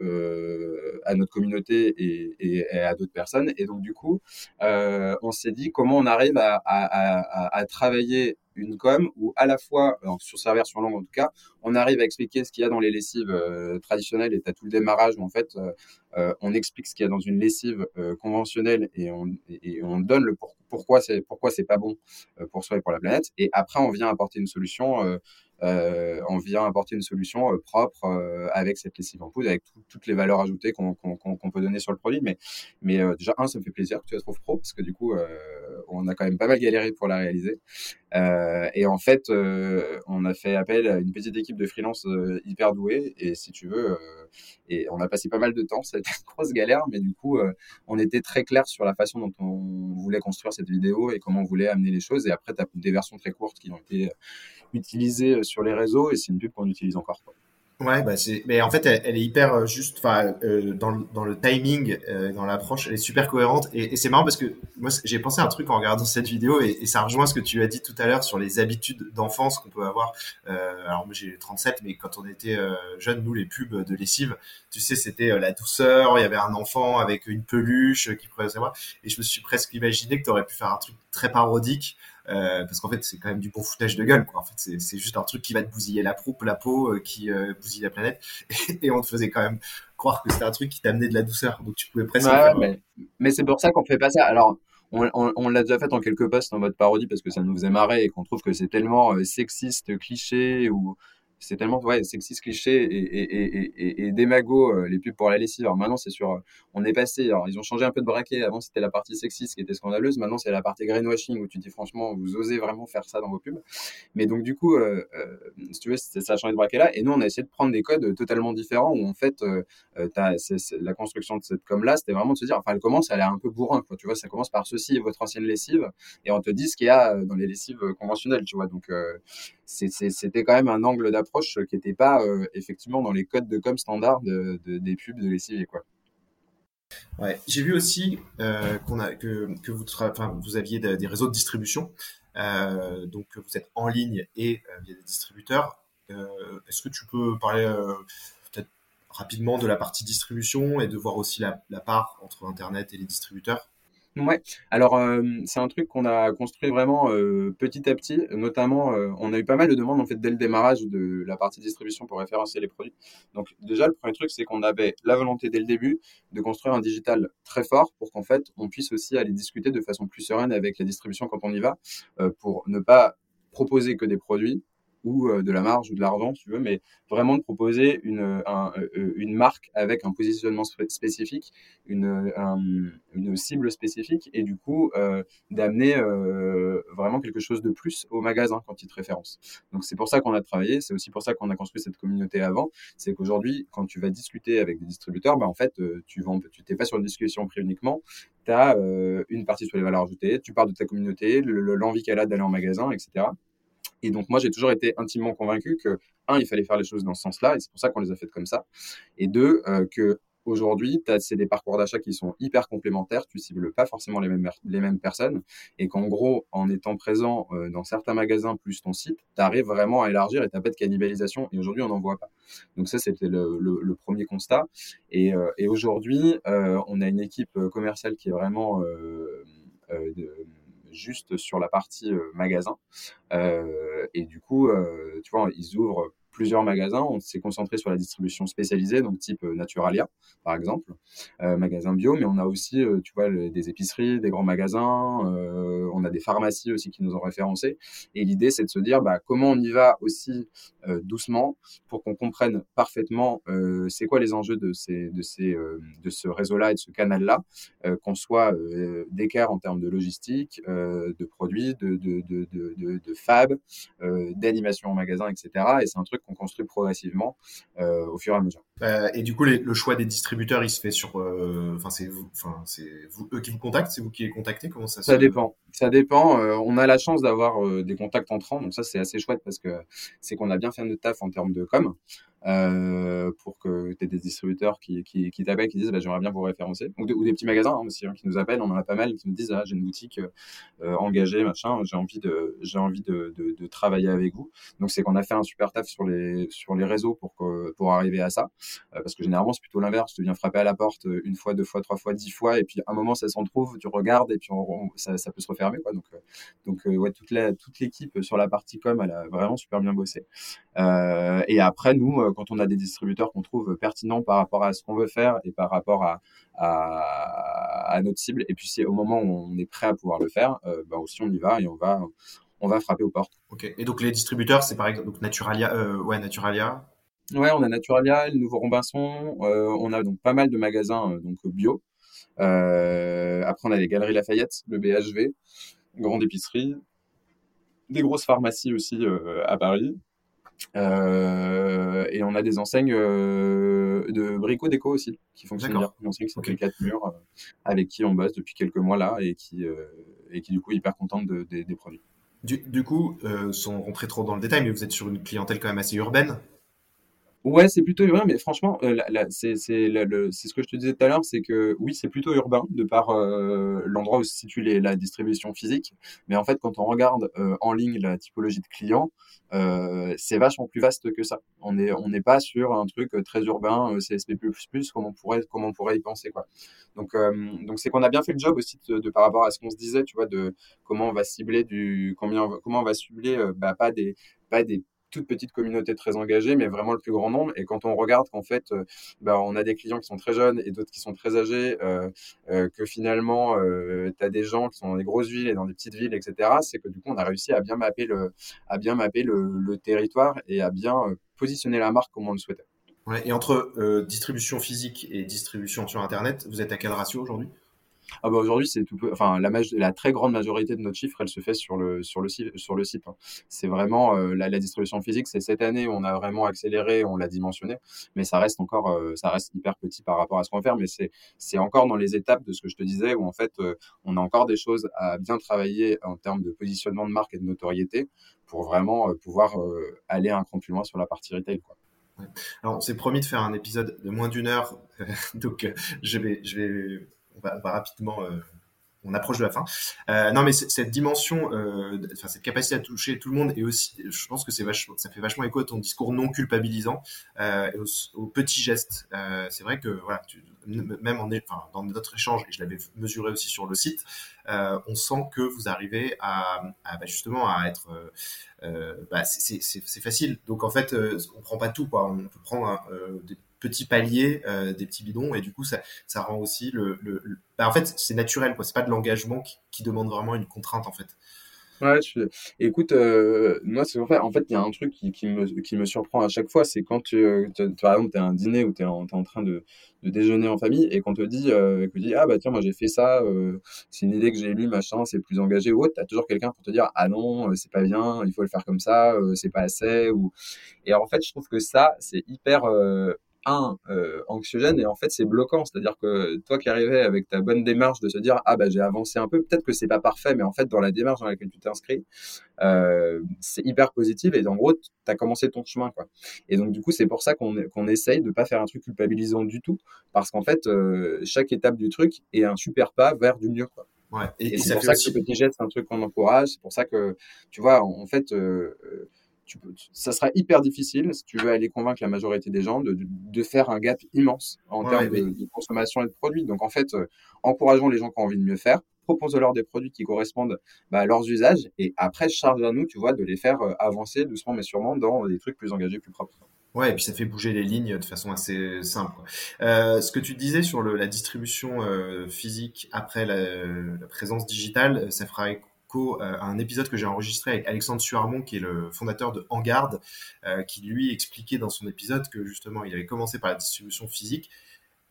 S2: à notre communauté et, à d'autres personnes. Et donc du coup on s'est dit comment on arrive à travailler une com où à la fois, sur sa version longue en tout cas, on arrive à expliquer ce qu'il y a dans les lessives euh, traditionnelles et tu as tout le démarrage où en fait euh, euh, on explique ce qu'il y a dans une lessive conventionnelle et on, donne le pourquoi c'est pourquoi c'est pas bon pour soi et pour la planète et après on vient apporter une solution euh, on vient apporter une solution euh, propre euh, avec cette lessive en poudre, avec toutes les valeurs ajoutées qu'on peut donner sur le produit. Mais, mais déjà, un, ça me fait plaisir que tu la trouves pro, parce que du coup, on a quand même pas mal galéré pour la réaliser. Et en fait, on a fait appel à une petite équipe de freelance hyper douée, et si tu veux, et on a passé pas mal de temps, *laughs* été une grosse galère, mais du coup, on était très clair sur la façon dont on voulait construire cette vidéo et comment on voulait amener les choses. Et après, tu as des versions très courtes qui ont été utilisées sur les réseaux et c'est une pub qu'on utilise encore. Quoi.
S1: Ouais, bah c'est, mais en fait, elle, est hyper euh, juste, enfin, euh, dans, le, dans le timing, euh, dans l'approche, elle est super cohérente. Et, et c'est marrant parce que moi, j'ai pensé à un truc en regardant cette vidéo et, et, ça rejoint ce que tu as dit tout à l'heure sur les habitudes d'enfance qu'on peut avoir. Euh, alors moi, j'ai 37, mais quand on était euh, jeune, nous, les pubs de lessive, tu sais, c'était la douceur. Il y avait un enfant avec une peluche qui prenait savoir. Et je me suis presque imaginé que tu aurais pu faire un truc très parodique euh, parce qu'en fait c'est quand même du bon foutage de gueule quoi. En fait c'est juste un truc qui va te bousiller la peau, la peau, euh, qui euh, bousille la planète, *laughs* et, on te faisait quand même croire que c'était un truc qui t'amenait de la douceur, donc tu pouvais presque.
S2: mais, mais c'est pour ça qu'on fait pas ça. Alors on, on, on l'a déjà fait en quelques posts en mode parodie parce que ça nous faisait marrer et qu'on trouve que c'est tellement sexiste, cliché ou c'est tellement ouais, sexiste, cliché et, et, et, et, démago euh, les pubs pour la lessive. Alors maintenant, c'est sur, euh, on est passé, alors ils ont changé un peu de braquet. Avant, c'était la partie sexiste qui était scandaleuse. Maintenant, c'est la partie greenwashing où tu dis franchement, vous osez vraiment faire ça dans vos pubs. Mais donc, du coup, euh, si tu veux, ça a changé de braquet là. Et nous, on a essayé de prendre des codes totalement différents où en fait, as, la construction de cette com là, c'était vraiment de se dire, enfin, elle commence, elle est un peu bourrin, quoi. Tu vois, ça commence par ceci, votre ancienne lessive, et on te dit ce qu'il y a dans les lessives conventionnelles, tu vois. Donc, c'était quand même un angle d'approche qui n'était pas euh, effectivement dans les codes de com standard de, des pubs de lessivier. Quoi.
S1: Ouais, j'ai vu aussi euh, qu'on a, que, que vous, aviez des réseaux de distribution, euh, donc vous êtes en ligne et via des distributeurs. Est-ce que tu peux parler rapidement de la partie distribution et de voir aussi la part entre Internet et les distributeurs?
S2: Ouais. Alors, euh, c'est un truc qu'on a construit vraiment euh, petit à petit. Notamment, euh, on a eu pas mal de demandes en fait dès le démarrage de la partie distribution pour référencer les produits. Donc, déjà, le premier truc, c'est qu'on avait la volonté dès le début de construire un digital très fort pour qu'en fait, on puisse aussi aller discuter de façon plus sereine avec la distribution quand on y va, pour ne pas proposer que des produits, ou euh, de la marge ou de l'argent, tu veux, mais vraiment de proposer une, euh, euh, une marque avec un positionnement spécifique, une, une cible spécifique, et du coup, d'amener vraiment quelque chose de plus au magasin quand il te référence. Donc, c'est pour ça qu'on a travaillé, c'est aussi pour ça qu'on a construit cette communauté avant, c'est qu'aujourd'hui, quand tu vas discuter avec des distributeurs, bah, en fait, tu vends, tu t'es pas sur une discussion prix uniquement, tu as une partie sur les valeurs ajoutées, tu parles de ta communauté, l'envie qu'elle a d'aller en magasin, etc. Et donc, moi, j'ai toujours été intimement convaincu que, un, il fallait faire les choses dans ce sens-là, et c'est pour ça qu'on les a faites comme ça. Et deux, euh, que aujourd'hui, c'est des parcours d'achat qui sont hyper complémentaires, tu cibles pas forcément les mêmes, les mêmes personnes, et qu'en gros, en étant présent euh, dans certains magasins plus ton site, tu arrives vraiment à élargir et tu pas de cannibalisation, et aujourd'hui, on n'en voit pas. Donc ça, c'était le, premier constat. Et, euh, aujourd'hui, euh, on a une équipe commerciale qui est vraiment... juste sur la partie euh, magasin. Euh, et du coup, euh, tu vois, ils ouvrent plusieurs magasins. On s'est concentré sur la distribution spécialisée, donc type Naturalia, par exemple, euh, magasin bio, mais on a aussi, tu vois, des épiceries, des grands magasins, euh, on a des pharmacies aussi qui nous ont référencés. Et l'idée, c'est de se dire, bah, comment on y va aussi doucement pour qu'on comprenne parfaitement c'est quoi les enjeux de, ces, de, ces, de ce réseau-là et de ce canal-là, qu'on soit d'équerre en termes de logistique, de produits, de, de, de, de, de fab, d'animation en magasin, etc. Et c'est un truc qu'on construit progressivement euh, au fur et à mesure.
S1: Euh, et du coup, le choix des distributeurs, il se fait sur, euh, enfin c'est vous, enfin c'est vous eux qui vous contactent, c'est vous qui les contactez, comment ça
S2: se Ça dépend, ça dépend. on a la chance d'avoir des contacts entrants, donc ça c'est assez chouette parce que c'est qu'on a bien fait notre taf en termes de com. Euh, pour que tu aies des distributeurs qui, qui, t'appellent, qui disent bah, j'aimerais bien vous référencer. Ou, des petits magasins hein, aussi hein, qui nous appellent, on en a pas mal, qui nous disent ah, j'ai une boutique euh, engagée, machin, j'ai envie, de, j'ai envie de, de, travailler avec vous. Donc c'est qu'on a fait un super taf sur les, sur les réseaux pour, que, pour arriver à ça. Euh, parce que généralement c'est plutôt l'inverse, tu viens frapper à la porte une fois, deux fois, trois fois, dix fois, et puis à un moment ça s'en trouve, tu regardes, et puis ça, ça, peut se refermer. Quoi. Donc, donc ouais, toute, la, toute l'équipe sur la partie com, elle a vraiment super bien bossé. et après, nous, euh, quand on a des distributeurs qu'on trouve pertinents par rapport à ce qu'on veut faire et par rapport à, à, notre cible. Et puis, c'est au moment où on est prêt à pouvoir le faire, euh, bah aussi on y va et on va, on va frapper aux portes.
S1: Ok. Et donc les distributeurs, c'est par exemple donc Naturalia, euh, ouais Naturalia.
S2: Ouais, on a Naturalia, le Nouveau Robinson. on a donc pas mal de magasins donc bio. après, on a les Galeries Lafayette, le BHV, grande épicerie, des grosses pharmacies aussi à Paris. Euh, et on a des enseignes euh, de Brico Déco aussi qui fonctionnent bien. Une enseigne qui s'appelle 4 murs euh, avec qui on bosse depuis quelques mois là et qui, et qui du coup est hyper contente de, des produits.
S1: Du, du coup, sans rentrer trop dans le détail, mais vous êtes sur une clientèle quand même assez urbaine.
S2: Ouais, c'est plutôt urbain, mais franchement, euh, c'est ce que je te disais tout à l'heure, c'est que oui, c'est plutôt urbain de par euh, l'endroit où se situe la distribution physique. Mais en fait, quand on regarde euh, en ligne la typologie de clients, c'est vachement plus vaste que ça. On n'est on n'est pas sur un truc très urbain, CSP++, comme on pourrait, comme pourrait y penser. Quoi. Donc, donc c'est qu'on a bien fait le job aussi de, par rapport à ce qu'on se disait, tu vois, de comment on va cibler du, combien, comment on va cibler, bah, pas des, pas des toute petite communauté très engagée, mais vraiment le plus grand nombre. Et quand on regarde qu'en fait, bah, on a des clients qui sont très jeunes et d'autres qui sont très âgés, que finalement, tu as des gens qui sont dans des grosses villes et dans des petites villes, etc., c'est que du coup, on a réussi à bien mapper le, à bien mapper le, territoire et à bien positionner la marque comme on le souhaitait.
S1: et entre distribution physique et distribution sur Internet, vous êtes à quel ratio aujourd'hui?
S2: Ah bah aujourd'hui, c'est tout peu, enfin la, très grande majorité de notre chiffre, elle se fait sur le sur le site sur le site. Hein. C'est vraiment euh, la, distribution physique. C'est cette année où on a vraiment accéléré, on l'a dimensionné, mais ça reste encore euh, ça reste hyper petit par rapport à ce qu'on fait. Mais c'est c'est encore dans les étapes de ce que je te disais où en fait euh, on a encore des choses à bien travailler en termes de positionnement de marque et de notoriété pour vraiment pouvoir aller un cran plus loin sur la partie retail. Quoi.
S1: Alors, on s'est promis de faire un épisode de moins d'une heure, *laughs* donc je vais, je vais on va, rapidement euh, on approche de la fin. Euh, non, mais cette dimension, euh, cette capacité à toucher tout le monde et aussi, je pense que c'est ça fait vachement écho à ton discours non culpabilisant euh, aux, petits gestes. C'est vrai que voilà, tu, même en, enfin, dans notre échange et je l'avais mesuré aussi sur le site, on sent que vous arrivez à, bah, justement à être, bah, c'est facile. Donc en fait, on prend pas tout quoi. On peut prendre des petits paliers, euh, des petits bidons, et du coup ça, ça rend aussi le, le, Bah, en fait c'est naturel quoi, c'est pas de l'engagement qui, demande vraiment une contrainte en fait.
S2: Ouais, écoute, euh, moi c'est fait, en fait il y a un truc qui, qui, me, qui me surprend à chaque fois, c'est quand tu, tu, par exemple tu es à un dîner ou tu es, en train de, de, déjeuner en famille et qu'on te dit, euh, dit ah bah tiens moi j'ai fait ça, euh, c'est une idée que j'ai lue machin, c'est plus engagé ou autre, t'as toujours quelqu'un pour te dire ah non c'est pas bien, il faut le faire comme ça, c'est pas assez ou et en fait je trouve que ça c'est hyper un euh, anxiogène et en fait c'est bloquant c'est à dire que toi qui arrivais avec ta bonne démarche de se dire ah bah j'ai avancé un peu peut-être que c'est pas parfait mais en fait dans la démarche dans laquelle tu t'es inscrit euh, c'est hyper positif et en gros tu as commencé ton chemin quoi et donc du coup c'est pour ça qu'on qu'on essaye de pas faire un truc culpabilisant du tout parce qu'en fait euh, chaque étape du truc est un super pas vers du mieux quoi
S1: Ouais.
S2: Et, c'est pour ça que ce petit geste, c'est un truc qu'on encourage. C'est pour ça que, tu vois, en, fait, euh, ça sera hyper difficile si tu veux aller convaincre la majorité des gens de, de, faire un gap immense en termes de, consommation et de produits. Donc en fait, euh, encourageons les gens qui ont envie de mieux faire, proposons-leur des produits qui correspondent bah, à leurs usages et après charge à nous, tu vois, de les faire euh, avancer doucement mais sûrement dans des trucs plus engagés, plus propres.
S1: Ouais, et puis ça fait bouger les lignes de façon assez simple. Euh, ce que tu disais sur le, la distribution euh, physique après la, la, présence digitale, ça euh, un épisode que j'ai enregistré avec Alexandre Suarmont, qui est le fondateur de Engarde, euh, qui lui expliquait dans son épisode que justement il avait commencé par la distribution physique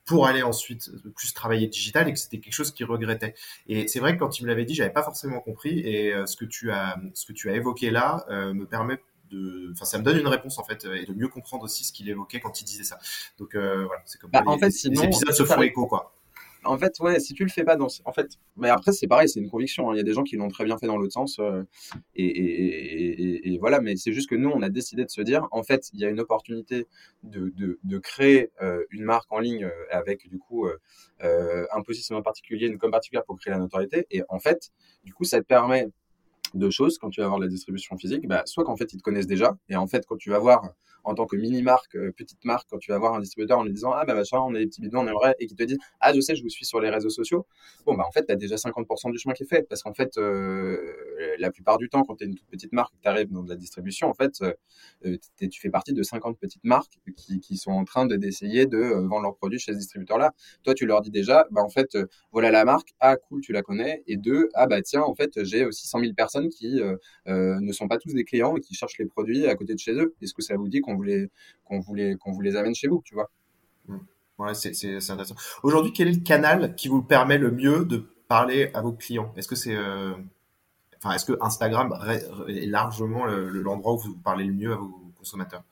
S1: pour aller ensuite plus travailler digital et que c'était quelque chose qu'il regrettait. Et c'est vrai que quand il me l'avait dit, j'avais pas forcément compris. Et euh, ce que tu as, ce que tu as évoqué là, me permet de, enfin, ça me donne une réponse en fait et de mieux comprendre aussi ce qu'il évoquait quand il disait ça. Donc voilà, c'est comme
S2: bah, en fait, sinon,
S1: les épisodes se font écho quoi
S2: en fait, ouais, si tu le fais pas dans, en fait, mais après c'est pareil, c'est une conviction. Hein. Il y a des gens qui l'ont très bien fait dans l'autre sens, euh, et, voilà. Mais c'est juste que nous, on a décidé de se dire, en fait, il y a une opportunité de, créer euh, une marque en ligne euh, avec du coup un positionnement particulier, une com particulière pour créer la notoriété. Et en fait, du coup, ça te permet deux choses quand tu vas voir la distribution physique. Bah, soit qu'en fait ils te connaissent déjà, et en fait quand tu vas voir en tant que mini marque, euh, petite marque, quand tu vas voir un distributeur en lui disant ah bah machin, on a des petits bidons, on aimerait, et qui te dit ah je sais, je vous suis sur les réseaux sociaux. Bon bah en fait tu as déjà 50% du chemin qui est fait, parce qu'en fait euh, la plupart du temps quand tu es une toute petite marque, tu arrives dans de la distribution, en fait euh, tu fais partie de 50 petites marques qui, qui sont en train d'essayer de, vendre leurs produits chez ce distributeur là. Toi tu leur dis déjà bah en fait voilà la marque, ah cool tu la connais, et deux ah bah tiens en fait j'ai aussi 100 000 personnes qui ne sont pas tous des clients et qui cherchent les produits à côté de chez eux. Est-ce que ça vous dit qu'on qu'on voulait qu'on vous les amène chez vous, tu vois.
S1: Mmh. Ouais, c'est intéressant. Aujourd'hui, quel est le canal qui vous permet le mieux de parler à vos clients? Est-ce que c'est euh, enfin est-ce que Instagram est largement l'endroit où vous parlez le mieux à vos consommateurs?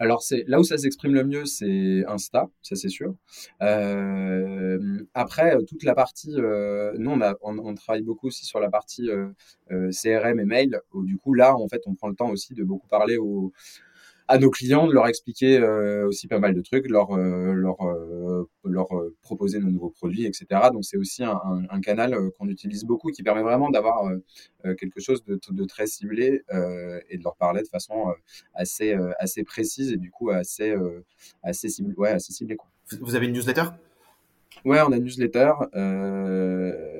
S2: Alors, c'est là où ça s'exprime le mieux, c'est Insta, ça c'est sûr. Euh, après, toute la partie, euh, nous on, a, on, travaille beaucoup aussi sur la partie CRM et mail. Où, du coup, là, en fait, on prend le temps aussi de beaucoup parler aux, à nos clients de leur expliquer euh, aussi pas mal de trucs, leur euh, leur euh, leur proposer nos nouveaux produits, etc. Donc c'est aussi un, un, canal qu'on utilise beaucoup qui permet vraiment d'avoir quelque chose de, de très ciblé et de leur parler de façon assez assez précise et du coup assez assez ciblé, ouais assez ciblé quoi.
S1: Vous avez une newsletter?
S2: Ouais, on a une newsletter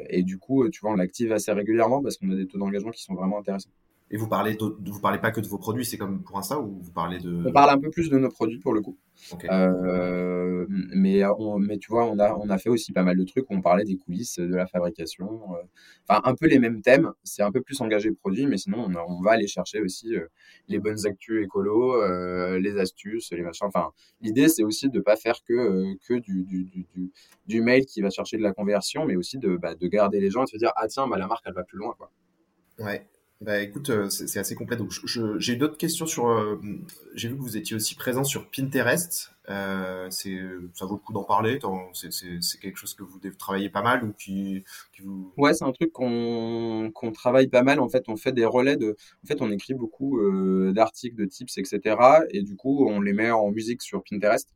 S2: et du coup, tu vois, on l'active assez régulièrement parce qu'on a des taux d'engagement qui sont vraiment intéressants.
S1: Et vous parlez, vous parlez pas que de vos produits, c'est comme pour Insta ou vous parlez de.
S2: On parle un peu plus de nos produits pour le coup. Euh, mais, mais tu vois, on a, on a fait aussi pas mal de trucs où on parlait des coulisses de la fabrication. Euh, enfin, un peu les mêmes thèmes. C'est un peu plus engagé produit, mais sinon, on, on va aller chercher aussi euh, les bonnes actus écolo, les astuces, les machins. Enfin, l'idée, c'est aussi de pas faire que, que du, du, du, du, mail qui va chercher de la conversion, mais aussi de, bah, de garder les gens et de se dire, ah tiens, bah, la marque, elle va plus loin. Quoi.
S1: Ouais, bah écoute, euh, c'est assez complet. Donc j'ai eu d'autres questions sur. Euh, j'ai vu que vous étiez aussi présent sur Pinterest. Euh, c'est ça vaut le coup d'en parler. C'est quelque chose que vous travaillez pas mal ou qui, vous.
S2: Ouais, c'est un truc qu'on qu'on travaille pas mal. En fait, on fait des relais de. En fait, on écrit beaucoup d'articles, de tips, etc. Et du coup, on les met en musique sur Pinterest.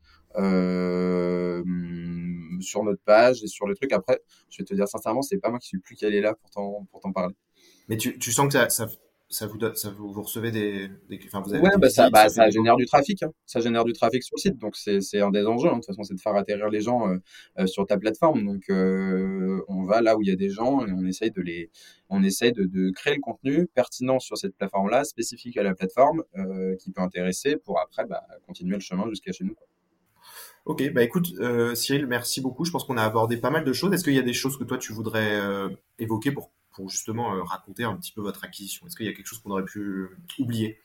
S2: Sur notre page et sur le truc. Après, je vais te dire sincèrement, c'est pas moi qui suis plus calé là pour t'en parler.
S1: Mais tu, tu sens que ça, ça, ça vous, ça vous, vous recevez des, des enfin vous
S2: avez ouais, bah ça, bah, ça génère du trafic. Hein. Ça génère du trafic sur le site, donc c'est un des enjeux. Hein. De toute façon, c'est de faire atterrir les gens euh, euh, sur ta plateforme. Donc euh, on va là où il y a des gens et on essaye de les, on essaye de, de créer le contenu pertinent sur cette plateforme-là, spécifique à la plateforme, qui peut intéresser pour après bah, continuer le chemin jusqu'à chez nous. Quoi.
S1: Ok, bah écoute, Cyril, merci beaucoup. Je pense qu'on a abordé pas mal de choses. Est-ce qu'il y a des choses que toi tu voudrais évoquer pour pour justement euh, raconter un petit peu votre acquisition Est-ce qu'il y a quelque chose qu'on aurait pu euh, oublier?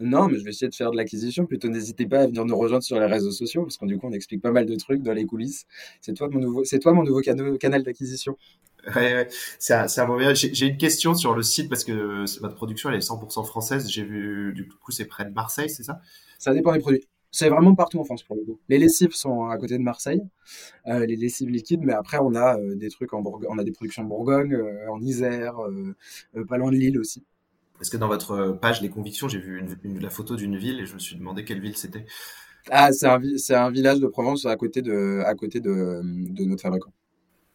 S2: Non, mais je vais essayer de faire de l'acquisition. Plutôt, n'hésitez pas à venir nous rejoindre sur les réseaux sociaux, parce qu'on du coup, on explique pas mal de trucs dans les coulisses. C'est toi mon nouveau, c'est toi mon nouveau canal d'acquisition.
S1: Ouais, ouais. c'est un, un J'ai une question sur le site parce que votre production elle est 100% française. J'ai vu, du coup, c'est près de Marseille, c'est ça?
S2: Ça dépend des produits. C'est vraiment partout en France pour le coup. Les lessives sont à côté de Marseille, euh, les lessives liquides, mais après on a euh, des trucs en Bourgogne, on a des productions en Bourgogne, euh, en Isère, pas loin de Lille aussi.
S1: Est-ce que dans votre page Les Convictions, j'ai vu une, la photo d'une ville et je me suis demandé quelle ville c'était.
S2: Ah, c'est un, un, village de Provence à côté de, à côté de, de notre fabricant.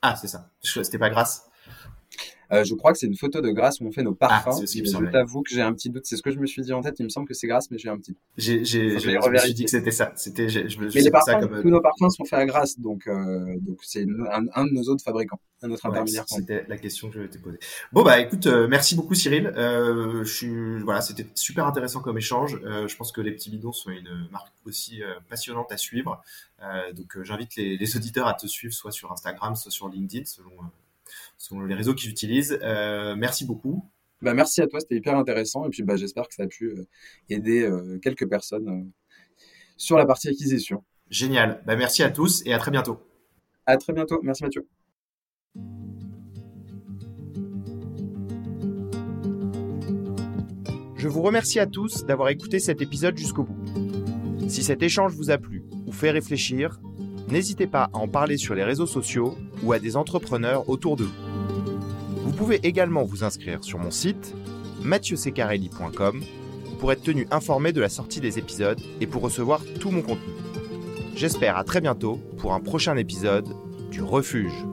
S1: Ah, c'est ça. C'était pas grâce
S2: euh, je crois que c'est une photo de Grâce où on fait nos ah, parfums. Ah, je t'avoue que j'ai un petit doute. C'est ce que je me suis dit en tête. Il me semble que c'est Grâce, mais j'ai un petit.
S1: J'ai, j'ai, je me suis dit que c'était ça. C'était, je,
S2: je, mais les parfums, comme... tous nos parfums sont faits à Grâce, donc euh, donc c'est un, un, de nos autres fabricants, un autre intermédiaire.
S1: C'était la question que je t'ai posée. Bon bah écoute, euh, merci beaucoup Cyril. Je suis voilà, c'était super intéressant comme échange. Je pense que les petits bidons sont une marque aussi passionnante à suivre. donc j'invite les, les, auditeurs à te suivre soit sur Instagram, soit sur LinkedIn, selon selon les réseaux qu'ils utilisent. Euh, merci beaucoup.
S2: Bah, merci à toi, c'était hyper intéressant. Et puis bah, j'espère que ça a pu euh, aider euh, quelques personnes sur la partie acquisition.
S1: Génial. Bah, merci à tous et à très bientôt.
S2: À très bientôt. Merci Mathieu.
S3: Je vous remercie à tous d'avoir écouté cet épisode jusqu'au bout. Si cet échange vous a plu ou fait réfléchir, n'hésitez pas à en parler sur les réseaux sociaux ou à des entrepreneurs autour de vous. Vous pouvez également vous inscrire sur mon site mathieusecarelli.com pour être tenu informé de la sortie des épisodes et pour recevoir tout mon contenu. J'espère à très bientôt pour un prochain épisode du Refuge.